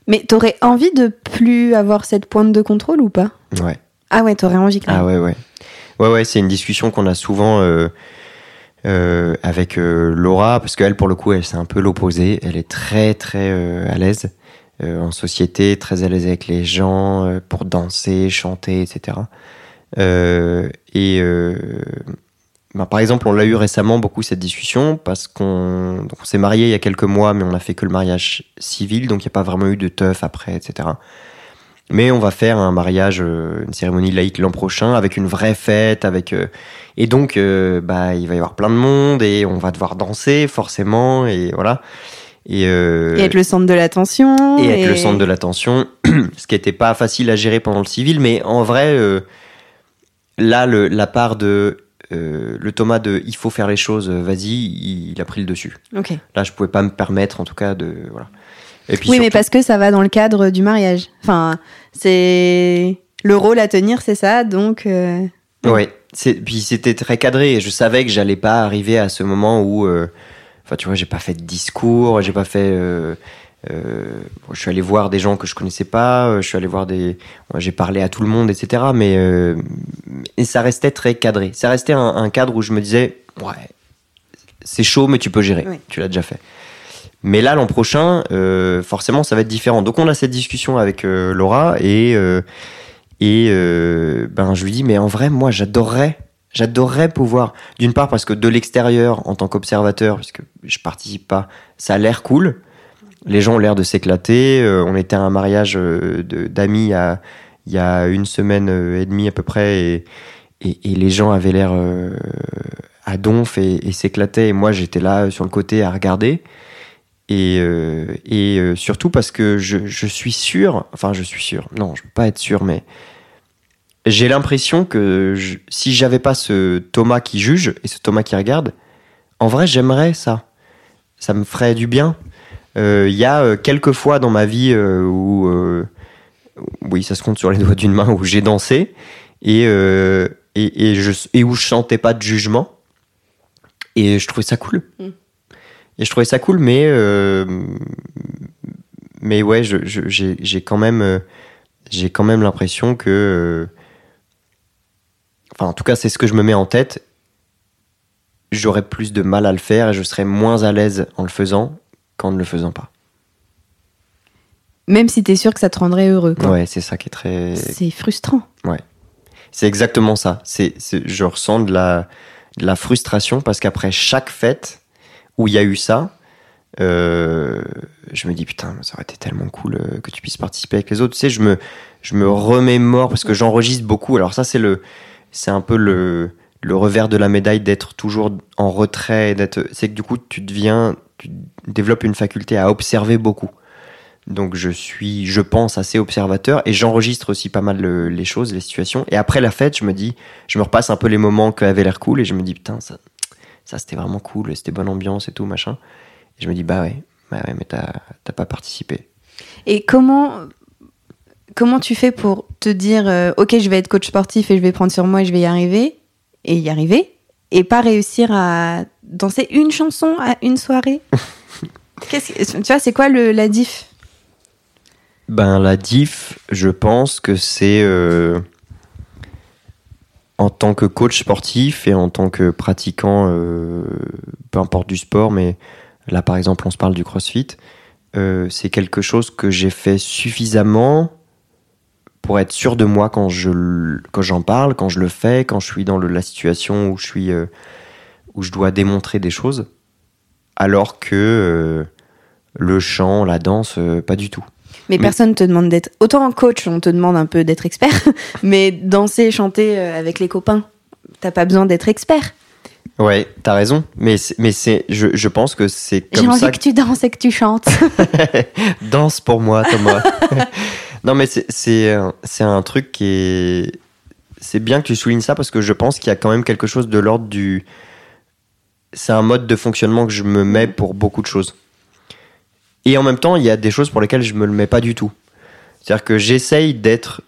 Mais t'aurais envie de plus avoir cette pointe de contrôle ou pas? Ouais. Ah ouais, t'aurais envie quand même. Ah ouais, ouais. Ouais, ouais, c'est une discussion qu'on a souvent euh, euh, avec euh, Laura, parce qu'elle, pour le coup, elle, c'est un peu l'opposé. Elle est très, très à l'aise en société, très à l'aise avec les gens, euh, pour danser, chanter, etc. Euh, et euh, bah, par exemple, on l'a eu récemment beaucoup cette discussion, parce qu'on s'est marié il y a quelques mois, mais on a fait que le mariage civil, donc il n'y a pas vraiment eu de teuf après, etc. Mais on va faire un mariage, euh, une cérémonie laïque l'an prochain avec une vraie fête, avec euh, et donc euh, bah il va y avoir plein de monde et on va devoir danser forcément et voilà et, euh, Et être le centre de l'attention. et être le centre de l'attention, ce qui n'était pas facile à gérer pendant le civil, mais en vrai euh, là le, la part de euh, le Thomas de il faut faire les choses, vas-y, il, il a pris le dessus. Ok. Là je pouvais pas me permettre en tout cas de voilà. Et puis Oui, mais parce que ça va dans le cadre du mariage. Enfin, c'est le rôle à tenir, c'est ça. Donc, Ouais, c'est puis c'était très cadré et je savais que j'allais pas arriver à ce moment où enfin tu vois, j'ai pas fait de discours, j'ai pas fait euh, euh, bon, je suis allé voir des gens que je connaissais pas, euh, je suis allé voir des j'ai parlé à tout le monde etc. mais euh, et ça restait très cadré. Ça restait un, un cadre où je me disais ouais, c'est chaud mais tu peux gérer. Oui. Tu l'as déjà fait. Mais là, l'an prochain, forcément, ça va être différent. Donc, on a cette discussion avec Laura et et ben je lui dis mais en vrai, moi, j'adorerais, j'adorerais pouvoir. D'une part parce que de l'extérieur, en tant qu'observateur, puisque je participe pas, ça a l'air cool. Les gens ont l'air de s'éclater. Euh, on était à un mariage euh, d'amis il y a, une semaine euh, et demie à peu près et les gens avaient l'air euh, à donf et, s'éclataient. Et moi, j'étais là sur le côté à regarder. Et, surtout parce que je, je suis sûr, enfin je suis sûr, non, je peux pas être sûr, mais j'ai l'impression que je- si j'avais pas ce Thomas qui juge et ce Thomas qui regarde, en vrai, j'aimerais ça. Ça me ferait du bien. Euh, Il y a euh, quelques fois dans ma vie euh, où, euh, oui, ça se compte sur les doigts d'une main, où j'ai dansé et, euh, et, et, je, et où je sentais pas de jugement. Et je trouvais ça cool. Mm. Et je trouvais ça cool, mais, euh, mais ouais, je- je- j'ai quand même, euh, j'ai quand même l'impression que, euh, enfin, en tout cas, c'est ce que je me mets en tête. J'aurais plus de mal à le faire et je serais moins à l'aise en le faisant qu'en ne le faisant pas. Même si t'es sûr que ça te rendrait heureux. quoi. Ouais, c'est ça qui est très. C'est frustrant. C'est exactement ça. C'est, c'est- je ressens de la, de la frustration parce qu'après chaque fête où il y a eu ça, euh, je me dis putain, ça aurait été tellement cool euh, que tu puisses participer avec les autres. Tu sais, je me, je me remémore parce que j'enregistre beaucoup. Alors ça, c'est le, c'est un peu le, revers de la médaille d'être toujours en retrait. C'est que du coup, tu deviens, tu développes une faculté à observer beaucoup. Donc je suis, je pense, assez observateur et j'enregistre aussi pas mal le- les choses, les situations. Et après la fête, je me dis, je me repasse un peu les moments qui avaient l'air cool et je me dis putain, ça, ça c'était vraiment cool, c'était bonne ambiance et tout machin. Et je me dis bah ouais, bah ouais, mais t'as pas participé. Et comment, comment tu fais pour te dire, euh, ok, je vais être coach sportif et je vais prendre sur moi et je vais y arriver, et y arriver, et pas réussir à danser une chanson à une soirée? Qu'est-ce que- Tu vois, c'est quoi le, la diff? Ben la diff, je pense que c'est euh, en tant que coach sportif et en tant que pratiquant, euh, peu importe du sport, mais là par exemple on se parle du CrossFit, euh, c'est quelque chose que j'ai fait suffisamment pour être sûr de moi quand je quand j'en parle, quand je le fais, quand je suis dans le- la situation où je suis euh, où je dois démontrer des choses, alors que euh, le chant, la danse, euh, pas du tout. Mais, Mais- personne te demande d'être. Autant en coach, on te demande un peu d'être expert, mais danser, chanter avec les copains, t'as pas besoin d'être expert. Ouais, t'as raison. Mais mais c'est, je, je pense que c'est J'ai comme envie ça que tu danses et que tu chantes. Danse pour moi, Thomas. non, mais c'est, c'est, un- truc qui est. C'est bien que tu soulignes ça parce que je pense qu'il y a quand même quelque chose de l'ordre du. C'est un mode de fonctionnement que je me mets pour beaucoup de choses. Et en même temps, il y a des choses pour lesquelles je me le mets pas du tout. C'est-à-dire que j'essaye d'être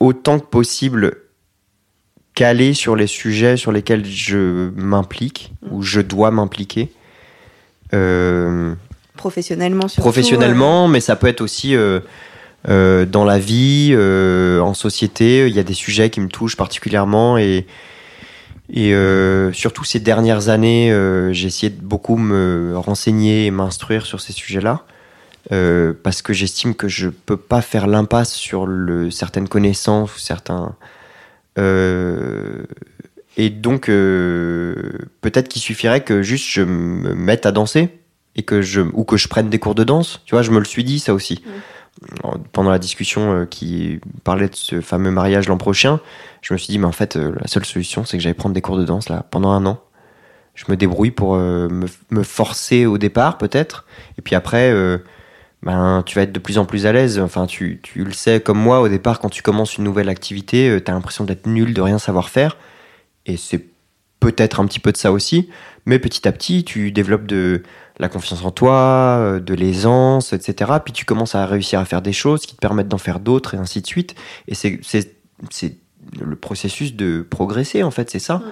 autant que possible calé sur les sujets sur lesquels je m'implique ou je dois m'impliquer. Euh, Professionnellement, surtout. professionnellement, mais ça peut être aussi euh, euh, dans la vie, euh, en société. Il y a des sujets qui me touchent particulièrement et, euh, surtout ces dernières années, euh, j'ai essayé de beaucoup me renseigner et m'instruire sur ces sujets-là. euh, parce que j'estime que je peux pas faire l'impasse sur certaines connaissances ou certains. euh, et donc, euh, peut-être qu'il suffirait que juste je me mette à danser et que je ou que je prenne des cours de danse. Tu vois, je me le suis dit ça aussi. En- Pendant la discussion euh, qui parlait de ce fameux mariage l'an prochain, je me suis dit mais en fait euh, la seule solution c'est que j'allais prendre des cours de danse là pendant un an. Je me débrouille pour euh, me, forcer au départ peut-être et puis après ben tu vas être de plus en plus à l'aise. Enfin tu, tu le sais comme moi au départ quand tu commences une nouvelle activité, euh, t'as l'impression d'être nul, de rien savoir faire et c'est peut-être un petit peu de ça aussi, mais petit à petit tu développes de la confiance en toi, euh, de l'aisance, etc. Puis tu commences à réussir à faire des choses qui te permettent d'en faire d'autres et ainsi de suite. Et c'est, le processus de progresser, en fait, c'est ça.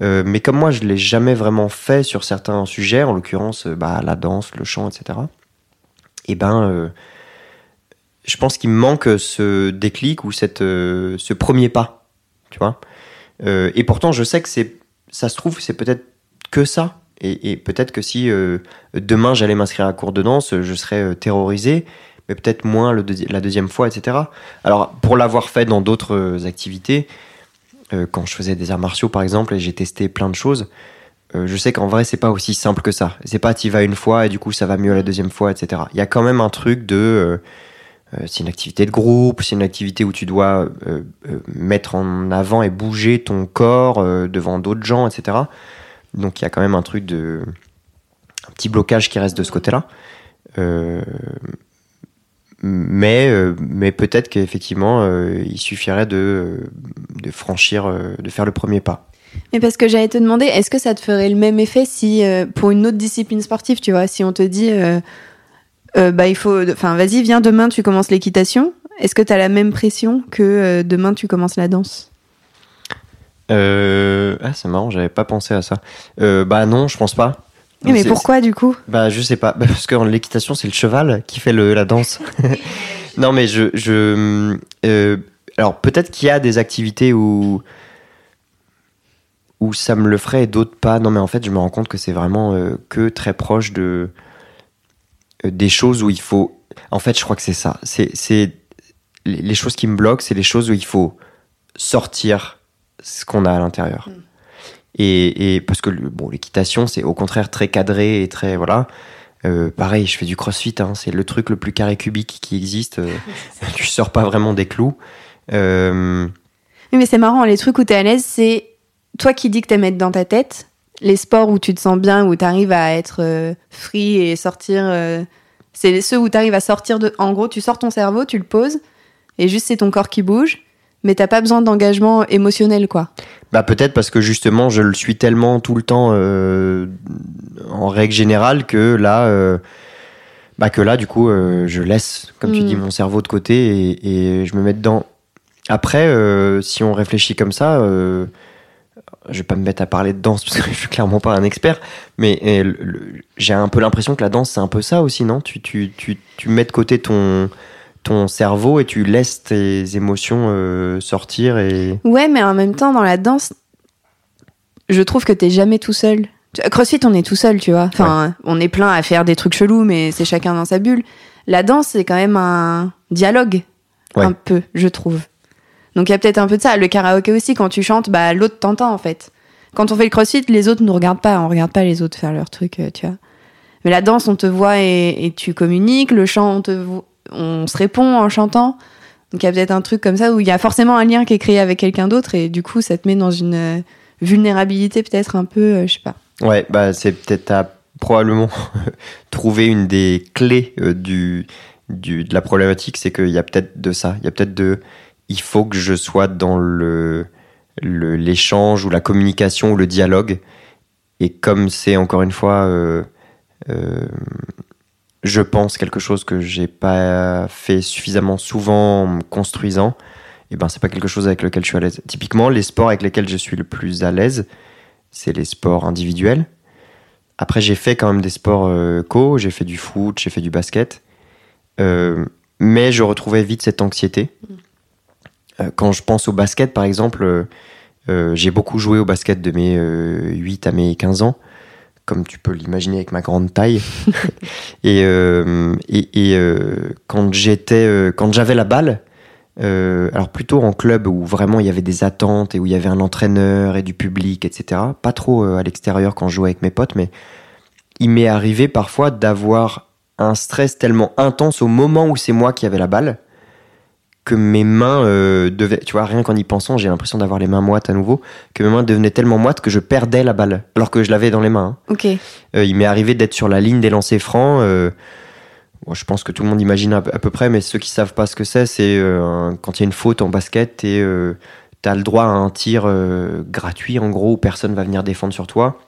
Euh, mais comme moi, je l'ai jamais vraiment fait sur certains sujets, en l'occurrence euh, bah, la danse, le chant, etc. Et ben, euh, je pense qu'il me manque ce déclic ou cette, euh, ce premier pas, tu vois. Et pourtant, je sais que c'est, ça se trouve, c'est peut-être que ça. Et, peut-être que si euh, demain j'allais m'inscrire à cours de danse, je serais euh, terrorisé, mais peut-être moins la deuxième fois, etc. Alors, pour l'avoir fait dans d'autres euh, activités, quand je faisais des arts martiaux par exemple, et j'ai testé plein de choses, je sais qu'en vrai, c'est pas aussi simple que ça. C'est pas t'y vas une fois et du coup ça va mieux la deuxième fois, etc. Il y a quand même un truc de. c'est une activité de groupe, c'est une activité où tu dois mettre en avant et bouger ton corps devant d'autres gens, etc. Donc il y a quand même un truc de. un petit blocage qui reste de ce côté-là. Euh, mais euh, mais peut-être qu'effectivement, euh, il suffirait de, de franchir, de faire le premier pas. Mais parce que j'allais te demander, est-ce que ça te ferait le même effet si, pour une autre discipline sportive, tu vois, si on te dit, bah il faut, enfin vas-y, viens demain, tu commences l'équitation. Est-ce que tu as la même pression que demain tu commences la danse? Euh, ah, c'est marrant, j'avais pas pensé à ça. Euh, bah non, je pense pas. Mais pourquoi du coup? Bah je sais pas, Bah, parce que l'équitation c'est le cheval qui fait le, la danse. non mais je, je euh, alors peut-être qu'il y a des activités où où ça me le ferait et d'autres pas. Non mais en fait je me rends compte que c'est vraiment euh, que très proche de euh, des choses où il faut. En fait je crois que c'est ça. C'est les choses qui me bloquent, c'est les choses où il faut sortir ce qu'on a à l'intérieur. Et, et parce que bon, l'équitation, c'est au contraire très cadré et très voilà. Euh, pareil, je fais du crossfit, hein, c'est le truc le plus carré cubique qui existe. euh, tu sors pas vraiment des clous. Euh, Oui, mais c'est marrant, les trucs où t'es à l'aise, c'est toi qui dis que t'aimes être dans ta tête. Les sports où tu te sens bien, où t'arrives à être free et sortir. c'est ceux où t'arrives à sortir de. En gros, tu sors ton cerveau, tu le poses, et juste c'est ton corps qui bouge, mais t'as pas besoin d'engagement émotionnel, quoi. bah peut-être parce que justement, je le suis tellement tout le temps euh, en règle générale que là, euh, bah que là, du coup, euh, je laisse, comme tu dis, mon cerveau de côté et, et je me mets dedans. Après, si on réfléchit comme ça, je vais pas me mettre à parler de danse parce que je suis clairement pas un expert, mais j'ai un peu l'impression que la danse c'est un peu ça aussi, non? Tu, tu, tu, tu mets de côté ton, ton cerveau et tu laisses tes émotions euh, sortir et. Ouais, mais en même temps, dans la danse, je trouve que t'es jamais tout seul. CrossFit, on est tout seul, tu vois. Enfin, on est plein à faire des trucs chelous, mais c'est chacun dans sa bulle. La danse, c'est quand même un dialogue, Ouais. un peu, je trouve. Donc il y a peut-être un peu de ça. Le karaoké aussi, quand tu chantes, bah l'autre t'entend en fait. Quand on fait le CrossFit, les autres nous regardent pas, on regarde pas les autres faire leur truc, euh, tu vois. Mais la danse, on te voit et, et tu communiques. Le chant, on te on se répond en chantant. Donc il y a peut-être un truc comme ça où il y a forcément un lien qui est créé avec quelqu'un d'autre et du coup ça te met dans une euh, vulnérabilité peut-être un peu, euh, je sais pas. Ouais, bah c'est peut-être à probablement trouver une des clés euh, du, du, de la problématique, c'est qu'il y a peut-être de ça. Il y a peut-être de. Il faut que je sois dans le l'échange ou la communication ou le dialogue. Et comme c'est encore une fois, euh, je pense quelque chose que j'ai pas fait suffisamment souvent en me construisant, et ben c'est pas quelque chose avec lequel je suis à l'aise. Typiquement, les sports avec lesquels je suis le plus à l'aise, c'est les sports individuels. Après, j'ai fait quand même des sports euh, co, j'ai fait du foot, j'ai fait du basket. Euh, mais je retrouvais vite cette anxiété. Euh, quand je pense au basket, par exemple, j'ai beaucoup joué au basket de mes euh, 8 à mes 15 ans, comme tu peux l'imaginer avec ma grande taille. et euh, et, et, euh, quand j'étais, euh, quand j'avais la balle, alors plutôt en club où vraiment il y avait des attentes et où il y avait un entraîneur et du public, etc. Pas trop à l'extérieur quand je jouais avec mes potes, mais il m'est arrivé parfois d'avoir un stress tellement intense au moment où c'est moi qui avais la balle que mes mains euh, devaient, tu vois, rien qu'en y pensant, j'ai l'impression d'avoir les mains moites à nouveau, que mes mains devenaient tellement moites que je perdais la balle, alors que je l'avais dans les mains. hein. Ok. Euh, il m'est arrivé d'être sur la ligne des lancers francs. euh, bon, je pense que tout le monde imagine à, peu- à peu près, mais ceux qui savent pas ce que c'est, c'est quand il y a une faute en basket et tu as le droit à un tir gratuit, en gros, où personne va venir défendre sur toi.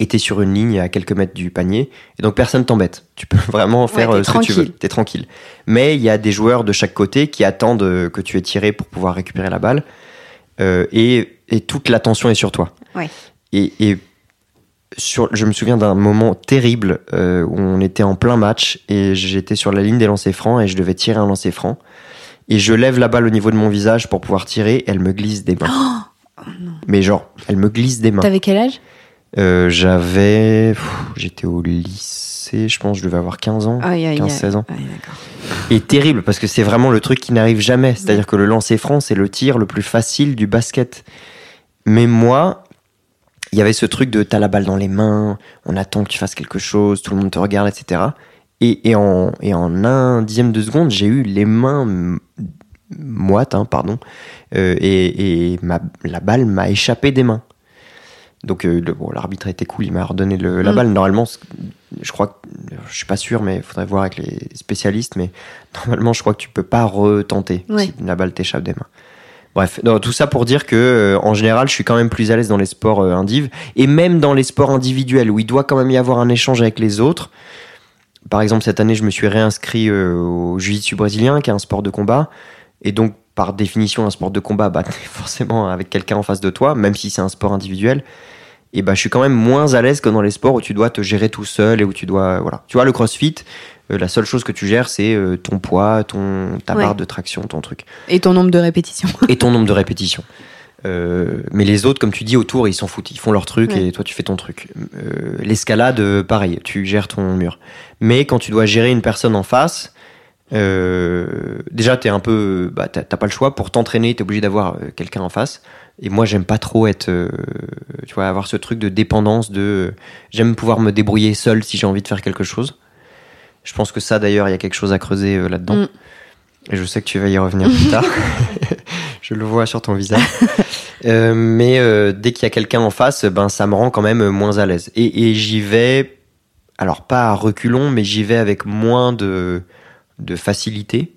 Et t'es sur une ligne à quelques mètres du panier, et donc personne t'embête. Tu peux vraiment faire euh, ce que tu veux. T'es tranquille. Mais il y a des joueurs de chaque côté qui attendent euh, que tu aies tiré pour pouvoir récupérer la balle, euh, et, et toute l'attention est sur toi. Ouais. Et, et sur, je me souviens d'un moment terrible euh, où on était en plein match et j'étais sur la ligne des lancers francs et je devais tirer un lancer franc. Et je lève la balle au niveau de mon visage pour pouvoir tirer elle me glisse des mains. Mais genre, elle me glisse des mains. T'avais quel âge? Euh, J'avais. J'étais au lycée, je pense, je devais avoir 15 ans. Aïe, aïe, 15-16 aïe. ans. Aïe. Et terrible parce que c'est vraiment le truc qui n'arrive jamais. C'est-à-dire que le lancer franc, c'est le tir le plus facile du basket. Mais moi, il y avait ce truc de t'as la balle dans les mains, on attend que tu fasses quelque chose, tout le monde te regarde, etc. Et, et en, et en un dixième de seconde, j'ai eu les mains moites, hein, pardon, euh, et, et ma, la balle m'a échappé des mains. Donc euh, bon, l'arbitre a été cool, il m'a redonné le- la Mm. balle. Normalement, je crois je suis pas sûr, mais il faudrait voir avec les spécialistes. Mais normalement, je crois que tu peux pas retenter Ouais. si la balle t'échappe des mains. Bref, non, tout ça pour dire que euh, en général, je suis quand même plus à l'aise dans les sports euh, indiv et même dans les sports individuels où il doit quand même y avoir un échange avec les autres. Par exemple, cette année, je me suis réinscrit euh, au jiu-jitsu brésilien, qui est un sport de combat, et donc par définition, un sport de combat, bah, t'es forcément avec quelqu'un en face de toi, même si c'est un sport individuel. Et bah, je suis quand même moins à l'aise que dans les sports où tu dois te gérer tout seul et où tu dois, voilà. Tu vois, le CrossFit, euh, la seule chose que tu gères, c'est euh, ton poids, ton ta Ouais. barre de traction, ton truc Et ton nombre de répétitions. et ton nombre de répétitions. Euh, mais les autres, comme tu dis, autour, ils s'en foutent. Ils font leur truc Ouais. et toi, tu fais ton truc. L'escalade, pareil, tu gères ton mur. Mais quand tu dois gérer une personne en face, euh, déjà, t'es un peu, bah, t'as pas le choix. Pour t'entraîner, t'es obligé d'avoir euh, quelqu'un en face. Et moi, j'aime pas trop être, euh, tu vois, avoir ce truc de dépendance. De, j'aime pouvoir me débrouiller seul si j'ai envie de faire quelque chose. Je pense que ça, d'ailleurs, il y a quelque chose à creuser euh, là-dedans. Mm. Et je sais que tu vas y revenir plus tard. je le vois sur ton visage. Mais dès qu'il y a quelqu'un en face, ben ça me rend quand même moins à l'aise. Et, et j'y vais, alors pas à reculons, mais j'y vais avec moins de, de facilité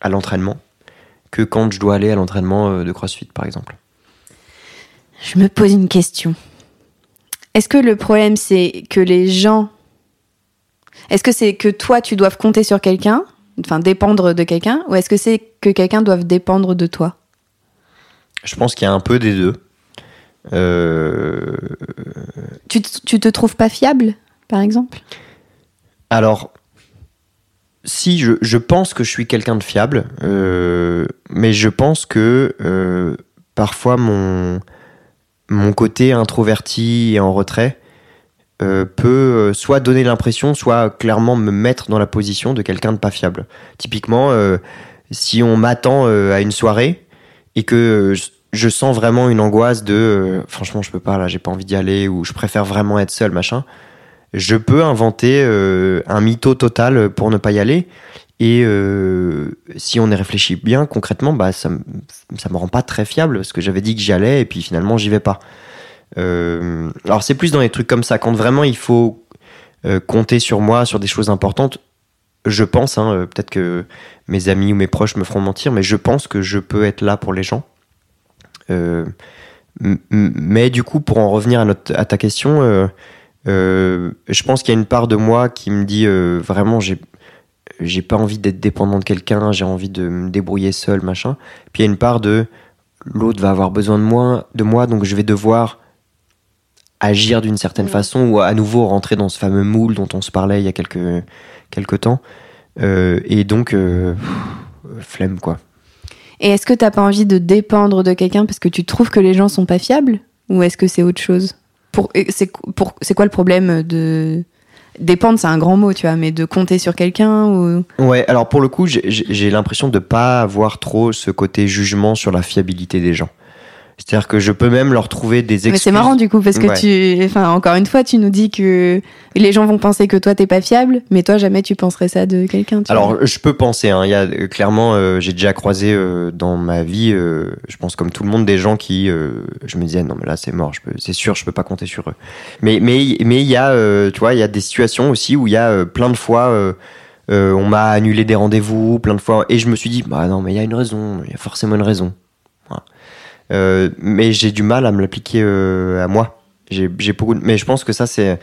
à l'entraînement que quand je dois aller à l'entraînement euh, de CrossFit, par exemple. Je me pose une question. Est-ce que le problème, c'est que les gens. Est-ce que c'est que toi, tu dois compter sur quelqu'un, enfin dépendre de quelqu'un, ou est-ce que c'est que quelqu'un doit dépendre de toi? Je pense qu'il y a un peu des deux. Euh, tu, tu te trouves pas fiable, par exemple? Alors, si je, pense que je suis quelqu'un de fiable, euh, mais je pense que euh, parfois mon, côté introverti et en retrait euh, peut soit donner l'impression, soit clairement me mettre dans la position de quelqu'un de pas fiable. Typiquement, si on m'attend à une soirée et que je, sens vraiment une angoisse de franchement je peux pas là, j'ai pas envie d'y aller ou je préfère vraiment être seul, machin je peux inventer euh, un mytho total pour ne pas y aller. Et euh, si on y réfléchit bien, concrètement, bah, ça, ça me rend pas très fiable parce que j'avais dit que j'y allais et puis finalement j'y vais pas. Euh, alors c'est plus dans les trucs comme ça, quand vraiment il faut compter sur moi, sur des choses importantes. Je pense, hein, peut-être que mes amis ou mes proches me feront mentir, mais je pense que je peux être là pour les gens. Mais du coup, pour en revenir à, notre, à ta question, euh, je pense qu'il y a une part de moi qui me dit euh, vraiment j'ai j'ai pas envie d'être dépendant de quelqu'un, j'ai envie de me débrouiller seul, machin. Puis il y a une part de l'autre va avoir besoin de moi, de moi, donc je vais devoir agir d'une certaine Ouais. façon ou à nouveau rentrer dans ce fameux moule dont on se parlait il y a quelques quelques temps. Euh, et donc pff, flemme quoi. Et est-ce que t'as pas envie de dépendre de quelqu'un parce que tu trouves que les gens sont pas fiables? Ou est-ce que c'est autre chose? Pour, c'est, quoi le problème de. Dépendre, c'est un grand mot, tu vois, mais de compter sur quelqu'un ou? Ouais, alors pour le coup, j'ai j'ai l'impression de pas avoir trop ce côté jugement sur la fiabilité des gens. C'est-à-dire que je peux même leur trouver des excuses. Mais c'est marrant du coup parce que Ouais. tu, enfin encore une fois, tu nous dis que les gens vont penser que toi t'es pas fiable, mais toi jamais tu penserais ça de quelqu'un. vois. Alors, je peux penser. Hein, y a euh, clairement, euh, j'ai déjà croisé euh, dans ma vie, euh, je pense comme tout le monde, des gens qui, je me disais non mais là c'est mort, c'est sûr, je peux pas compter sur eux. Mais mais mais il y a, tu vois, il y a des situations aussi où il y a plein de fois. on m'a annulé des rendez-vous plein de fois et je me suis dit bah non mais il y a une raison il y a forcément une raison. Euh, mais j'ai du mal à me l'appliquer euh, à moi j'ai beaucoup mais je pense que ça c'est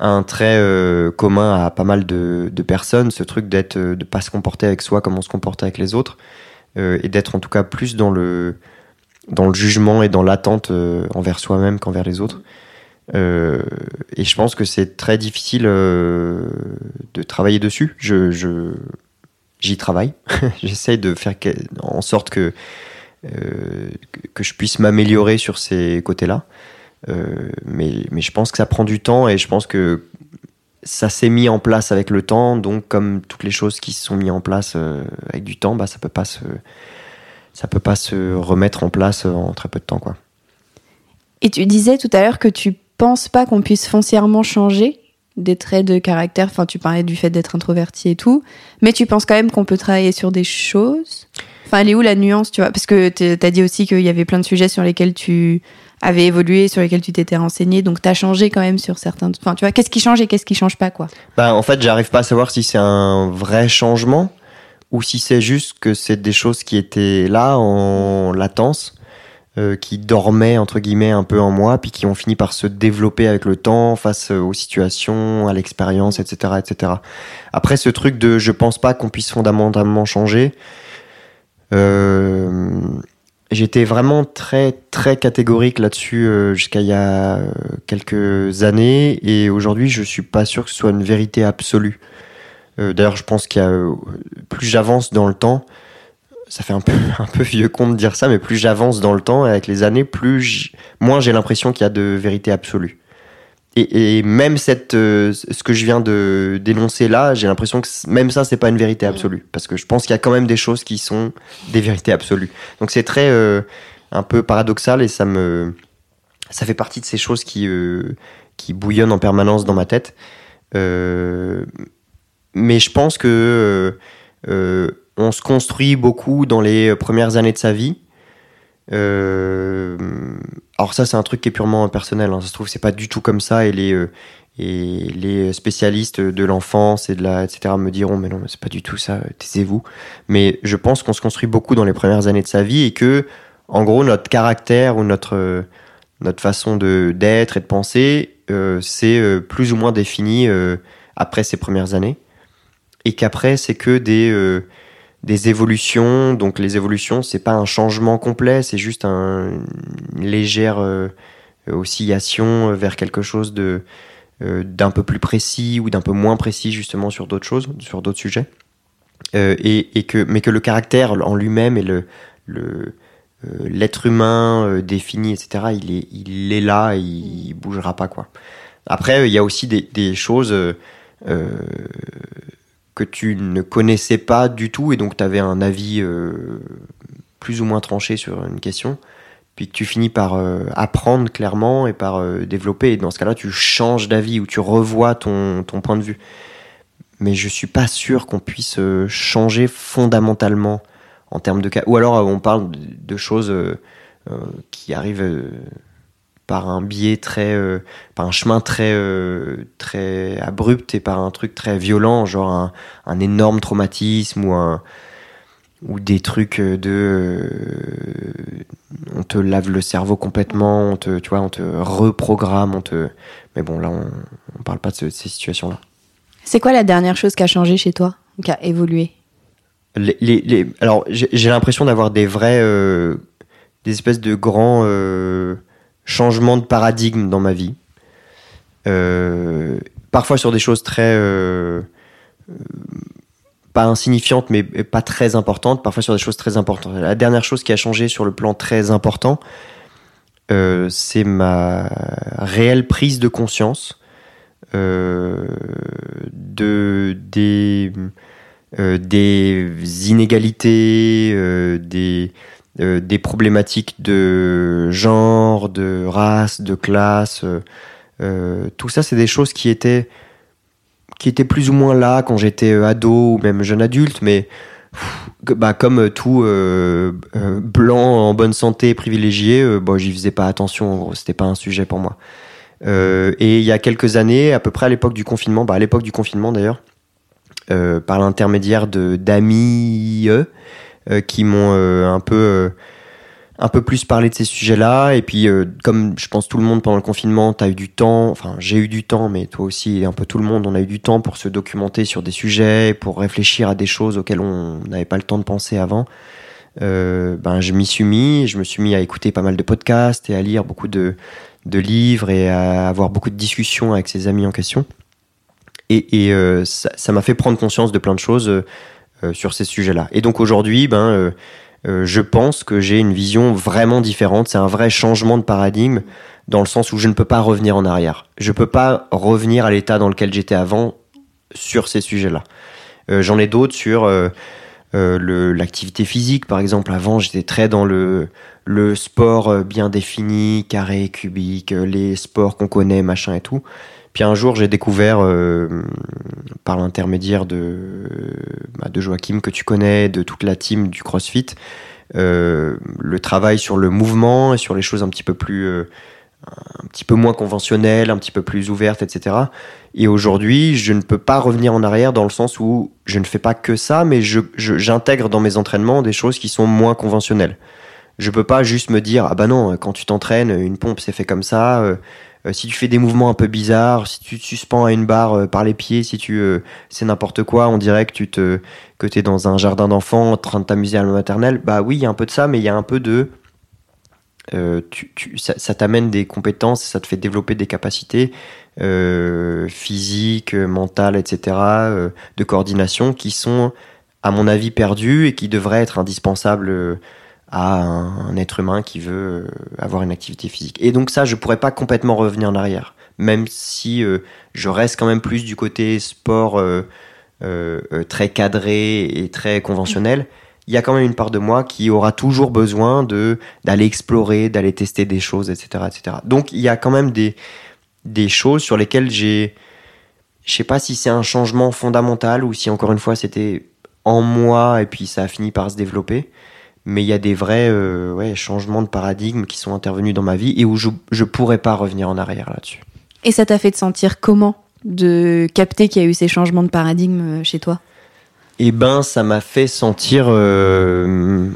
un trait euh, commun à pas mal de, personnes, ce truc d'être, de pas se comporter avec soi comme on se comporte avec les autres, et d'être en tout cas plus dans le, dans le jugement et dans l'attente envers soi-même qu'envers les autres. Et je pense que c'est très difficile de travailler dessus. Je, j'y travaille. J'essaye de faire en sorte que, que- que je puisse m'améliorer sur ces côtés-là. Euh, mais, mais je pense que ça prend du temps et je pense que ça s'est mis en place avec le temps. Donc, comme toutes les choses qui se sont mises en place euh, avec du temps, bah, ça peut pas se, ça peut pas se remettre en place en très peu de temps, quoi. Et tu disais tout à l'heure que tu penses pas qu'on puisse foncièrement changer des traits de caractère. Enfin, tu parlais du fait d'être introverti et tout, mais tu penses quand même qu'on peut travailler sur des choses? Enfin, elle est où la nuance, tu vois? Parce que tu as dit aussi qu'il y avait plein de sujets sur lesquels tu avais évolué, sur lesquels tu t'étais renseigné, donc tu as changé quand même sur certains. Enfin, tu vois, qu'est-ce qui change et qu'est-ce qui change pas, quoi? Bah, en fait, j'arrive pas à savoir si c'est un vrai changement ou si c'est juste que c'est des choses qui étaient là en latence euh, qui dormaient entre guillemets un peu en moi, puis qui ont fini par se développer avec le temps face aux situations, à l'expérience, etc., etc. Après, ce truc de je pense pas qu'on puisse fondamentalement changer, euh, j'étais vraiment très très catégorique là-dessus euh, jusqu'à il y a quelques années, et aujourd'hui, je suis pas sûr que ce soit une vérité absolue. D'ailleurs, je pense qu'il y a plus j'avance dans le temps, ça fait un peu, un peu vieux con de dire ça, mais plus j'avance dans le temps avec les années, plus moins j'ai l'impression qu'il y a de vérité absolue. Et, et même cette, euh, ce que je viens de dénoncer là, j'ai l'impression que même ça, c'est pas une vérité absolue. Parce que je pense qu'il y a quand même des choses qui sont des vérités absolues. Donc c'est très, euh, un peu paradoxal et ça me, ça fait partie de ces choses qui, euh, qui bouillonnent en permanence dans ma tête. mais je pense que on se construit beaucoup dans les premières années de sa vie. Euh, alors ça, c'est un truc qui est purement personnel. Hein. Ça se trouve, c'est pas du tout comme ça. Et les, euh, et les spécialistes de l'enfance et de la, etc. me diront, mais non, c'est pas du tout ça. Taisez-vous. Mais je pense qu'on se construit beaucoup dans les premières années de sa vie et que, en gros, notre caractère ou notre notre façon de d'être et de penser, euh, c'est plus ou moins défini après ces premières années. Et qu'après, c'est que des des évolutions. Donc les évolutions, c'est pas un changement complet, c'est juste un, une légère euh, oscillation vers quelque chose de euh, d'un peu plus précis ou d'un peu moins précis justement sur d'autres choses, sur d'autres sujets. Euh, et, et, que mais que le caractère en lui-même et le l'être humain défini, etc. Il est il est là, il, bougera pas quoi. Après, il y a aussi des choses que tu ne connaissais pas du tout et donc tu avais un avis euh, plus ou moins tranché sur une question, puis que tu finis par euh, apprendre clairement et par euh, développer, et dans ce cas-là, tu changes d'avis ou tu revois ton, ton, point de vue. Mais je suis pas sûr qu'on puisse changer fondamentalement en termes de cas. Ou alors on parle de choses qui arrivent par un biais très, euh, par un chemin très, euh, très abrupt et par un truc très violent, genre un, un énorme traumatisme ou un, ou des trucs de, on te lave le cerveau complètement, on te, tu vois, on te reprogramme, on te, mais bon là on, on parle pas de, ces situations-là. C'est quoi la dernière chose qui a changé chez toi, qui a évolué? Les, les, alors j'ai l'impression d'avoir des vrais, euh, des espèces de grands changement de paradigme dans ma vie. Euh, parfois sur des choses très euh, euh, pas insignifiantes mais pas très importantes, parfois sur des choses très importantes. La dernière chose qui a changé sur le plan très important, c'est ma réelle prise de conscience de des des inégalités, des euh, des problématiques de genre, de race, de classe. Euh, euh, tout ça, c'est des choses qui étaient, qui étaient plus ou moins là quand j'étais ado ou même jeune adulte, mais bah, comme tout blanc en bonne santé privilégié, bon, j'y faisais pas attention, c'était pas un sujet pour moi. et il y a quelques années, à peu près à l'époque du confinement, bah, à l'époque du confinement d'ailleurs, par l'intermédiaire de d'amis, qui m'ont euh, un peu euh, un peu plus parlé de ces sujets-là. Et puis, comme je pense tout le monde pendant le confinement, tu as eu du temps, enfin j'ai eu du temps, mais toi aussi et un peu tout le monde, on a eu du temps pour se documenter sur des sujets, pour réfléchir à des choses auxquelles on n'avait pas le temps de penser avant. Euh, ben, je m'y suis mis, je me suis mis à écouter pas mal de podcasts et à lire beaucoup de, de livres et à avoir beaucoup de discussions avec ses amis en question. Et, euh, ça m'a fait prendre conscience de plein de choses. Euh, sur ces sujets-là. Et donc aujourd'hui, ben, euh, euh, je pense que j'ai une vision vraiment différente. C'est un vrai changement de paradigme dans le sens où je ne peux pas revenir en arrière. Je peux pas revenir à l'état dans lequel j'étais avant sur ces sujets-là. J'en ai d'autres sur l'activité physique, par exemple. Avant, j'étais très dans le, le sport bien défini, carré, cubique, les sports qu'on connaît, machin et tout. Puis un jour, j'ai découvert, par l'intermédiaire de, bah, de Joachim, que tu connais, de toute la team du CrossFit, le travail sur le mouvement et sur les choses un petit peu plus un petit peu moins conventionnelle, un petit peu plus ouverte, etc. Et aujourd'hui, je ne peux pas revenir en arrière dans le sens où je ne fais pas que ça, mais j'intègre dans mes entraînements des choses qui sont moins conventionnelles. Je peux pas juste me dire ah bah non, quand tu t'entraînes, une pompe c'est fait comme ça. Euh, euh, si tu fais des mouvements un peu bizarres, si tu te suspends à une barre euh, par les pieds, si tu c'est n'importe quoi, on dirait que tu te que es dans un jardin d'enfants en train de t'amuser à la maternelle. Bah oui, il y a un peu de ça, mais il y a un peu de euh, ça, t'amène des compétences, ça te fait développer des capacités euh, physiques, mentales, etc., euh, de coordination qui sont, à mon avis, perdues et qui devraient être indispensables à un, être humain qui veut avoir une activité physique. Et donc ça, je pourrais pas complètement revenir en arrière, même si je reste quand même plus du côté sport très cadré et très conventionnel il y a quand même une part de moi qui aura toujours besoin de d'aller explorer, d'aller tester des choses, etc., etc. Donc il y a quand même des des choses sur lesquelles j'ai, je sais pas si c'est un changement fondamental ou si encore une fois c'était en moi et puis ça a fini par se développer. Mais il y a des vrais euh, ouais, changements de paradigme qui sont intervenus dans ma vie et où je ne pourrais pas revenir en arrière là-dessus. Et ça t'a fait te sentir comment de capter qu'il y a eu ces changements de paradigme euh, chez toi? Eh ben, ça m'a fait sentir. Euh,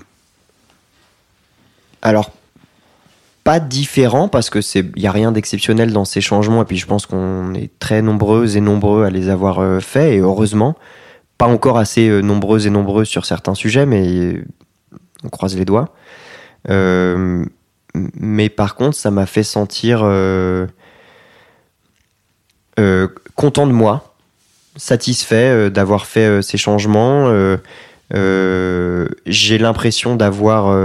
alors, pas différent parce que c'est, y a rien d'exceptionnel dans ces changements et puis je pense qu'on est très nombreux et nombreux à les avoir faits et heureusement, pas encore assez nombreux et nombreux sur certains sujets, mais on croise les doigts. mais par contre, ça m'a fait sentir content de moi satisfait euh, d'avoir fait euh, ces changements. Euh, j'ai l'impression d'avoir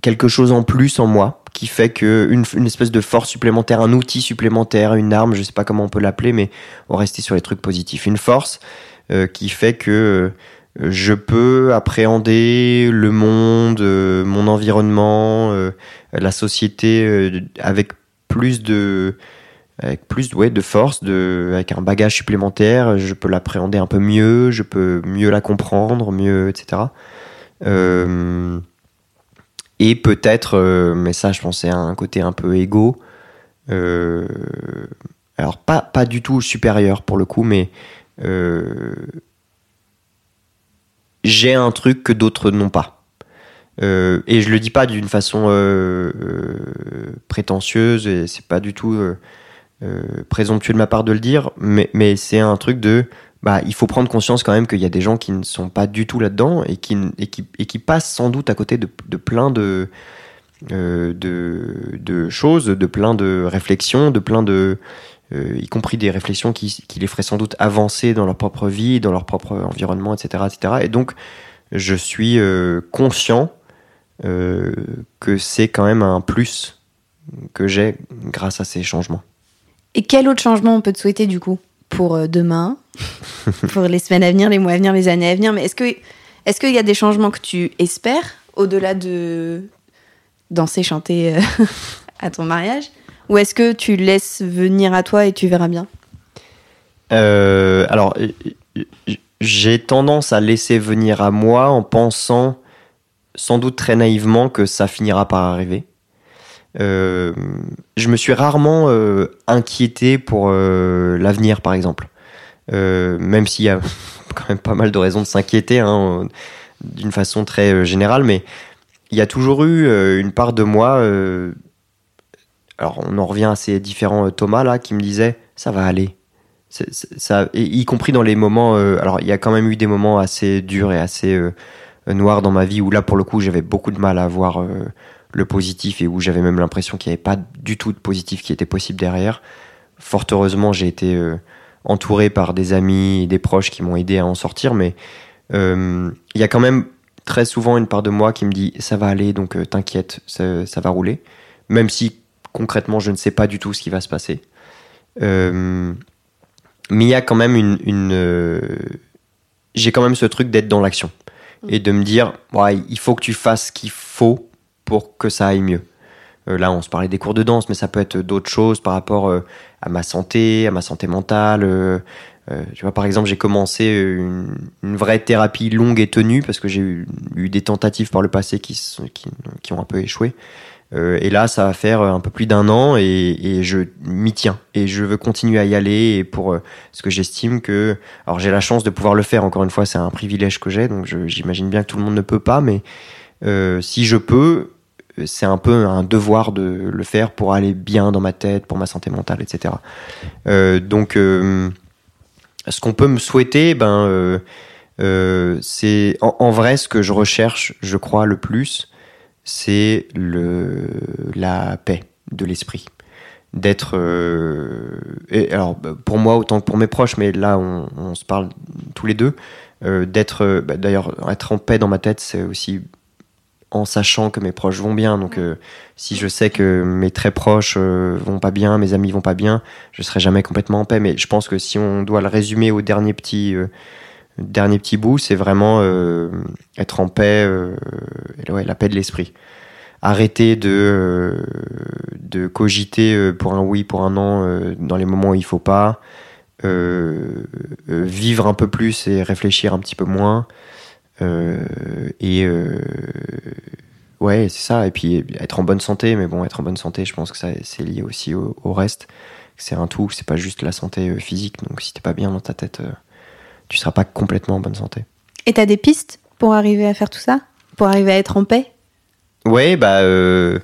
quelque chose en plus en moi qui fait que une, espèce de force supplémentaire, un outil supplémentaire, une arme, je sais pas comment on peut l'appeler, mais on rester sur les trucs positifs, une force qui fait que je peux appréhender le monde, mon environnement, la société avec plus de avec plus ouais, de force, avec un bagage supplémentaire, je peux l'appréhender un peu mieux, je peux mieux la comprendre, mieux, etc. Euh, et peut-être, euh, mais ça je pensais à un côté un peu égo, euh, alors pas, pas du tout supérieur pour le coup, mais j'ai un truc que d'autres n'ont pas. et je le dis pas d'une façon prétentieuse, et c'est pas du tout euh, présomptueux de ma part de le dire, mais, mais c'est un truc de bah, il faut prendre conscience quand même qu'il y a des gens qui ne sont pas du tout là-dedans et qui, et, qui, et qui passent sans doute à côté de, de plein de, euh, de, de, choses, de plein de réflexions, de plein de, euh, y compris des réflexions qui, qui, les feraient sans doute avancer dans leur propre vie, dans leur propre environnement, etc. etc. Et donc, je suis conscient que c'est quand même un plus que j'ai grâce à ces changements. Et quel autre changement on peut te souhaiter du coup pour euh, demain, pour les semaines à venir, les mois à venir, les années à venir? Mais est-ce que est-ce qu'il y a des changements que tu espères au-delà de danser, chanter euh, à ton mariage? Ou est-ce que tu laisses venir à toi et tu verras bien euh, Alors, j'ai tendance à laisser venir à moi en pensant sans doute très naïvement que ça finira par arriver. Euh, je me suis rarement euh, inquiété pour euh, l'avenir, par exemple. même s'il y a quand même pas mal de raisons de s'inquiéter, hein, d'une façon très générale, mais il y a toujours eu une part de moi. Alors, on en revient à ces différents Thomas là qui me disaient ça va aller. ça, y compris dans les moments. alors, il y a quand même eu des moments assez durs et assez noirs dans ma vie où là, pour le coup, j'avais beaucoup de mal à voir le positif et où j'avais même l'impression qu'il n'y avait pas du tout de positif qui était possible derrière. Fort heureusement, j'ai été euh, entouré par des amis et des proches qui m'ont aidé à en sortir, mais euh, il y a quand même très souvent une part de moi qui me dit ça va aller, donc euh, t'inquiète, ça, va rouler, même si concrètement je ne sais pas du tout ce qui va se passer. mais il y a quand même une, j'ai quand même ce truc d'être dans l'action et de me dire ouais, il faut que tu fasses ce qu'il faut pour que ça aille mieux. Euh, là, on se parlait des cours de danse, mais ça peut être d'autres choses par rapport euh, à ma santé, à ma santé mentale. Euh, euh, tu vois, par exemple, j'ai commencé une, une vraie thérapie longue et tenue parce que j'ai eu, eu des tentatives par le passé qui, qui ont un peu échoué. Euh, et là, ça va faire un peu plus d'un an et, je m'y tiens. Et je veux continuer à y aller pour euh, ce que j'estime que... Alors j'ai la chance de pouvoir le faire, encore une fois, c'est un privilège que j'ai, donc j'imagine bien que tout le monde ne peut pas, mais euh, si je peux, c'est un peu un devoir de le faire pour aller bien dans ma tête, pour ma santé mentale, etc. Euh, donc, euh, ce qu'on peut me souhaiter, ben, euh, euh, c'est en vrai ce que je recherche, je crois le plus, c'est le la paix de l'esprit, d'être. euh, et alors bah, pour moi autant que pour mes proches, mais là on, on se parle tous les deux, euh, d'être. euh, bah, D'ailleurs, être en paix dans ma tête, c'est aussi en sachant que mes proches vont bien. Donc, euh, si je sais que mes très proches vont pas bien, mes amis vont pas bien, je serai jamais complètement en paix. Mais je pense que si on doit le résumer au dernier petit, dernier petit bout, c'est vraiment euh, être en paix, euh, ouais, la paix de l'esprit. Arrêter de, euh, cogiter pour un oui, pour un non, dans les moments où il faut pas. Vivre un peu plus et réfléchir un petit peu moins. Et ouais, c'est ça. Et puis être en bonne santé, mais bon, être en bonne santé, je pense que ça c'est lié aussi au, au reste. C'est un tout, c'est pas juste la santé physique. Donc si t'es pas bien dans ta tête, tu seras pas complètement en bonne santé. Et t'as des pistes pour arriver à faire tout ça? Pour arriver à être en paix? Ouais, bah euh,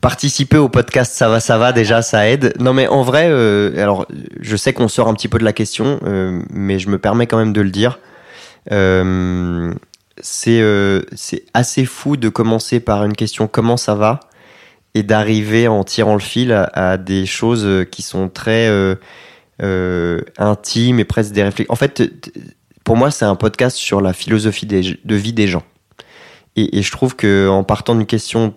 participer au podcast, ça va, ça va déjà, ça aide. Non, mais en vrai, euh, alors je sais qu'on sort un petit peu de la question, euh, mais je me permets quand même de le dire. C'est assez fou de commencer par une question comment ça va? et d'arriver en tirant le fil à, à des choses qui sont très euh, intimes et presque des réflexions. En fait, pour moi, c'est un podcast sur la philosophie de vie des gens. Et, je trouve que en partant d'une question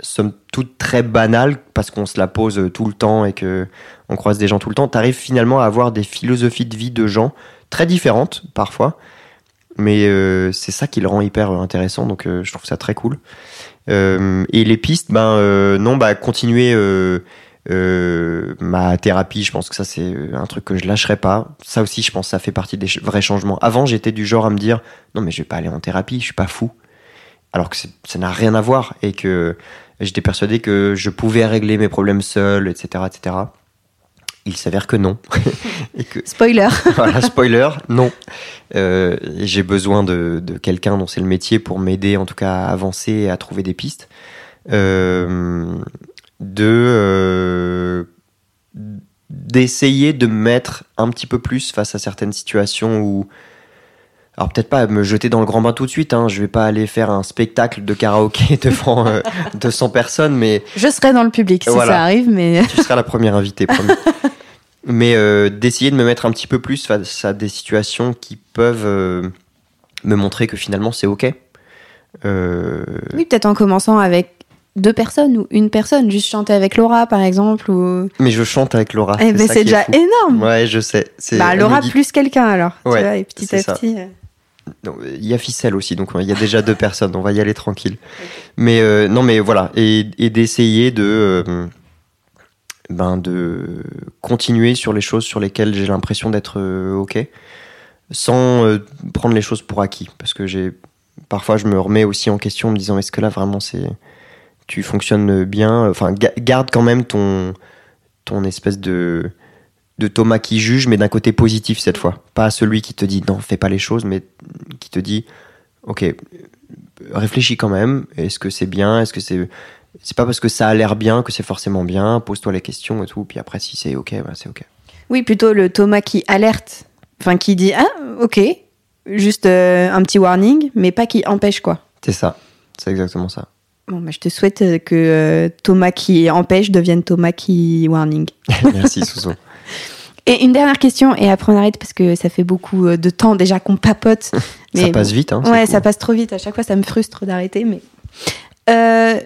somme toute très banale parce qu'on se la pose tout le temps et que on croise des gens tout le temps, t'arrives finalement à avoir des philosophies de vie de gens très différentes parfois, mais euh, c'est ça qui le rend hyper intéressant. Donc euh, je trouve ça très cool. Et les pistes, ben non, bah continuer euh, euh, ma thérapie. Je pense que ça c'est un truc que je lâcherai pas. Ça aussi, je pense, que ça fait partie des vrais changements. Avant, j'étais du genre à me dire non mais je vais pas aller en thérapie, je suis pas fou alors que ça n'a rien à voir et que j'étais persuadé que je pouvais régler mes problèmes seul, etc., etc. Il s'avère que non. et que, Spoiler voilà, spoiler, non. Euh, j'ai besoin de, de quelqu'un dont c'est le métier pour m'aider, en tout cas, à avancer et à trouver des pistes. Euh, de euh, d'essayer de me mettre un petit peu plus face à certaines situations où alors peut-être pas me jeter dans le grand bain tout de suite, hein, je vais pas aller faire un spectacle de karaoké devant euh, 200 personnes, mais Je serai dans le public si Voilà. ça arrive, mais tu seras la première invitée, promis. Mais euh, d'essayer de me mettre un petit peu plus face à des situations qui peuvent euh, me montrer que finalement c'est ok. Oui, peut-être en commençant avec deux personnes ou une personne, juste chanter avec Laura par exemple. Ou... Mais je chante avec Laura. eh ben c'est déjà énorme Ouais, je sais. Bah, Laura dit- plus quelqu'un alors. tu Ouais, vois, et petit à ça. petit. euh. Il y a ficelle aussi, donc il y a déjà deux personnes. On va y aller tranquille. Mais euh, non, mais voilà, et, et d'essayer de euh, ben de continuer sur les choses sur lesquelles j'ai l'impression d'être euh, ok, sans prendre les choses pour acquis, parce que j'ai parfois je me remets aussi en question en me disant est-ce que là vraiment c'est tu fonctionnes bien, enfin ga- garde quand même ton ton espèce de de Thomas qui juge, mais d'un côté positif cette fois. Pas celui qui te dit non, fais pas les choses, mais qui te dit ok, réfléchis quand même. Est-ce que c'est bien? Est-ce que c'est. C'est pas parce que ça a l'air bien que c'est forcément bien? Pose-toi les questions et tout. Puis après, si c'est ok, bah c'est ok. Oui, plutôt le Thomas qui alerte, enfin qui dit ah ok, juste euh, un petit warning, mais pas qui empêche quoi. C'est ça. C'est exactement ça. Bon, bah, je te souhaite euh, que euh, Thomas qui empêche devienne Thomas qui warning. Merci, Soso. Et une dernière question, et après on arrête parce que ça fait beaucoup euh, de temps déjà qu'on papote. ça passe vite. Hein, Ouais, cool. ça passe trop vite. À chaque fois, ça me frustre d'arrêter. Mais Euh,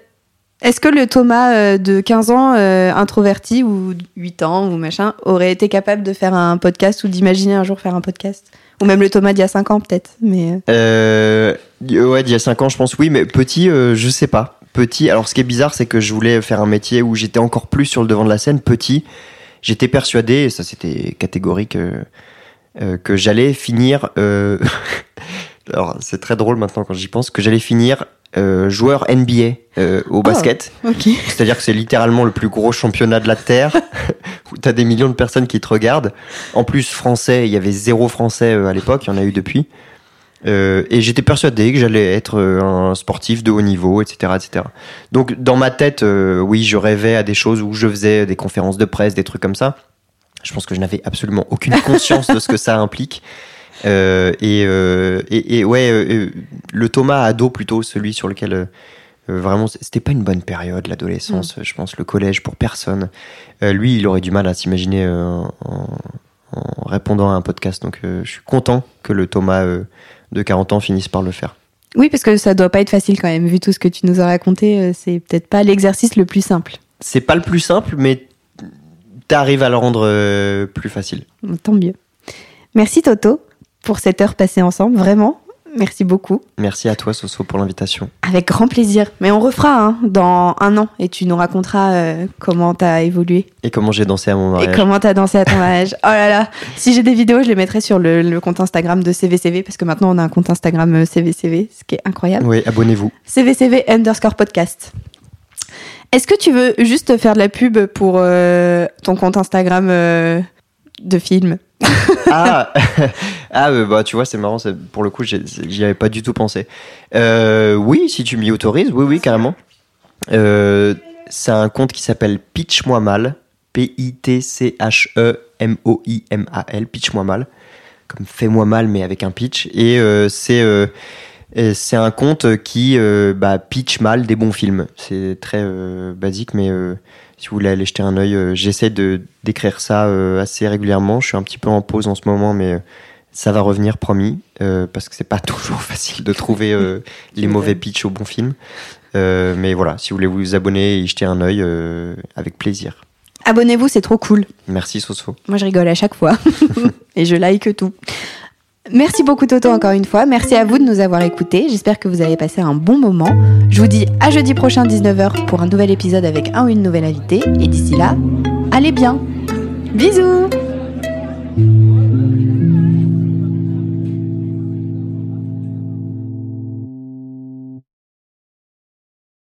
est-ce que le Thomas de 15 ans, euh, introverti ou 8 ans ou machin, aurait été capable de faire un podcast ou d'imaginer un jour faire un podcast? Ou même le Thomas d'il y a 5 ans, peut-être. Mais Euh, ouais, d'il y a 5 ans, je pense oui, mais petit, euh, je sais pas. petit. Alors, ce qui est bizarre, c'est que je voulais faire un métier où j'étais encore plus sur le devant de la scène, petit. J'étais persuadé, et ça c'était catégorique, euh, euh, que j'allais finir. euh, Alors, c'est très drôle maintenant quand j'y pense, que j'allais finir euh, joueur NBA euh, au basket. Ok. C'est-à-dire que c'est littéralement le plus gros championnat de la Terre, où t'as des millions de personnes qui te regardent. En plus, français, il y avait zéro français euh, à l'époque, il y en a eu depuis. Euh, et j'étais persuadé que j'allais être euh, un sportif de haut niveau, etc., etc. Donc, dans ma tête, euh, oui, je rêvais à des choses où je faisais des conférences de presse, des trucs comme ça. Je pense que je n'avais absolument aucune conscience de ce que ça implique. Euh, et, et, et ouais, le Thomas ado plutôt, celui sur lequel vraiment c'était pas une bonne période l'adolescence. Je pense le collège pour personne. Lui, il aurait du mal à s'imaginer en, en répondant à un podcast. Donc, je suis content que le Thomas de 40 ans finisse par le faire. Oui, parce que ça doit pas être facile quand même, vu tout ce que tu nous as raconté. euh, C'est peut-être pas l'exercice le plus simple. C'est pas le plus simple, mais t'arrives à le rendre euh, plus facile. Tant mieux. Merci Toto pour cette heure passée ensemble, vraiment. Merci beaucoup. Merci à toi, Soso, pour l'invitation. Avec grand plaisir. Mais on refera hein, dans un an et tu nous raconteras euh, comment t'as évolué Et comment j'ai dansé à mon et mariage. comment t'as dansé à ton mariage. Oh là là, si j'ai des vidéos, je les mettrai sur le, le compte Instagram de CVCV parce que maintenant on a un compte Instagram euh, CVCV, ce qui est incroyable. Oui, abonnez-vous. CVCV underscore podcast. Est-ce que tu veux juste faire de la pub pour euh, ton compte Instagram euh, de film? ah, ah bah tu vois, c'est marrant, pour le coup, j'y avais pas du tout pensé. Euh, oui, si tu m'y autorises, oui, oui, carrément. Euh, c'est un compte qui s'appelle Pitch-moi mal. P-I-T-C-H-E-M-O-I-M-A-L. Pitch-moi mal. Comme fais-moi mal, mais avec un pitch. Et euh, c'est. c'est un compte qui bah, pitch mal des bons films. C'est très basique, mais si vous voulez aller jeter un œil, euh, j'essaie de d'écrire ça euh, assez régulièrement. Je suis un petit peu en pause en ce moment, mais euh, ça va revenir, promis, parce que c'est pas toujours facile de trouver les mauvais pitchs aux bons films. Euh, mais voilà, si vous voulez vous abonner et y jeter un œil, avec plaisir. Abonnez-vous, c'est trop cool. Merci Soso. Moi, je rigole à chaque fois. et je like tout. Merci beaucoup Toto encore une fois. Merci à vous de nous avoir écoutés. J'espère que vous avez passé un bon moment. Je vous dis à jeudi prochain 19h pour un nouvel épisode avec un ou une nouvelle invitée. Et d'ici là, allez bien. Bisous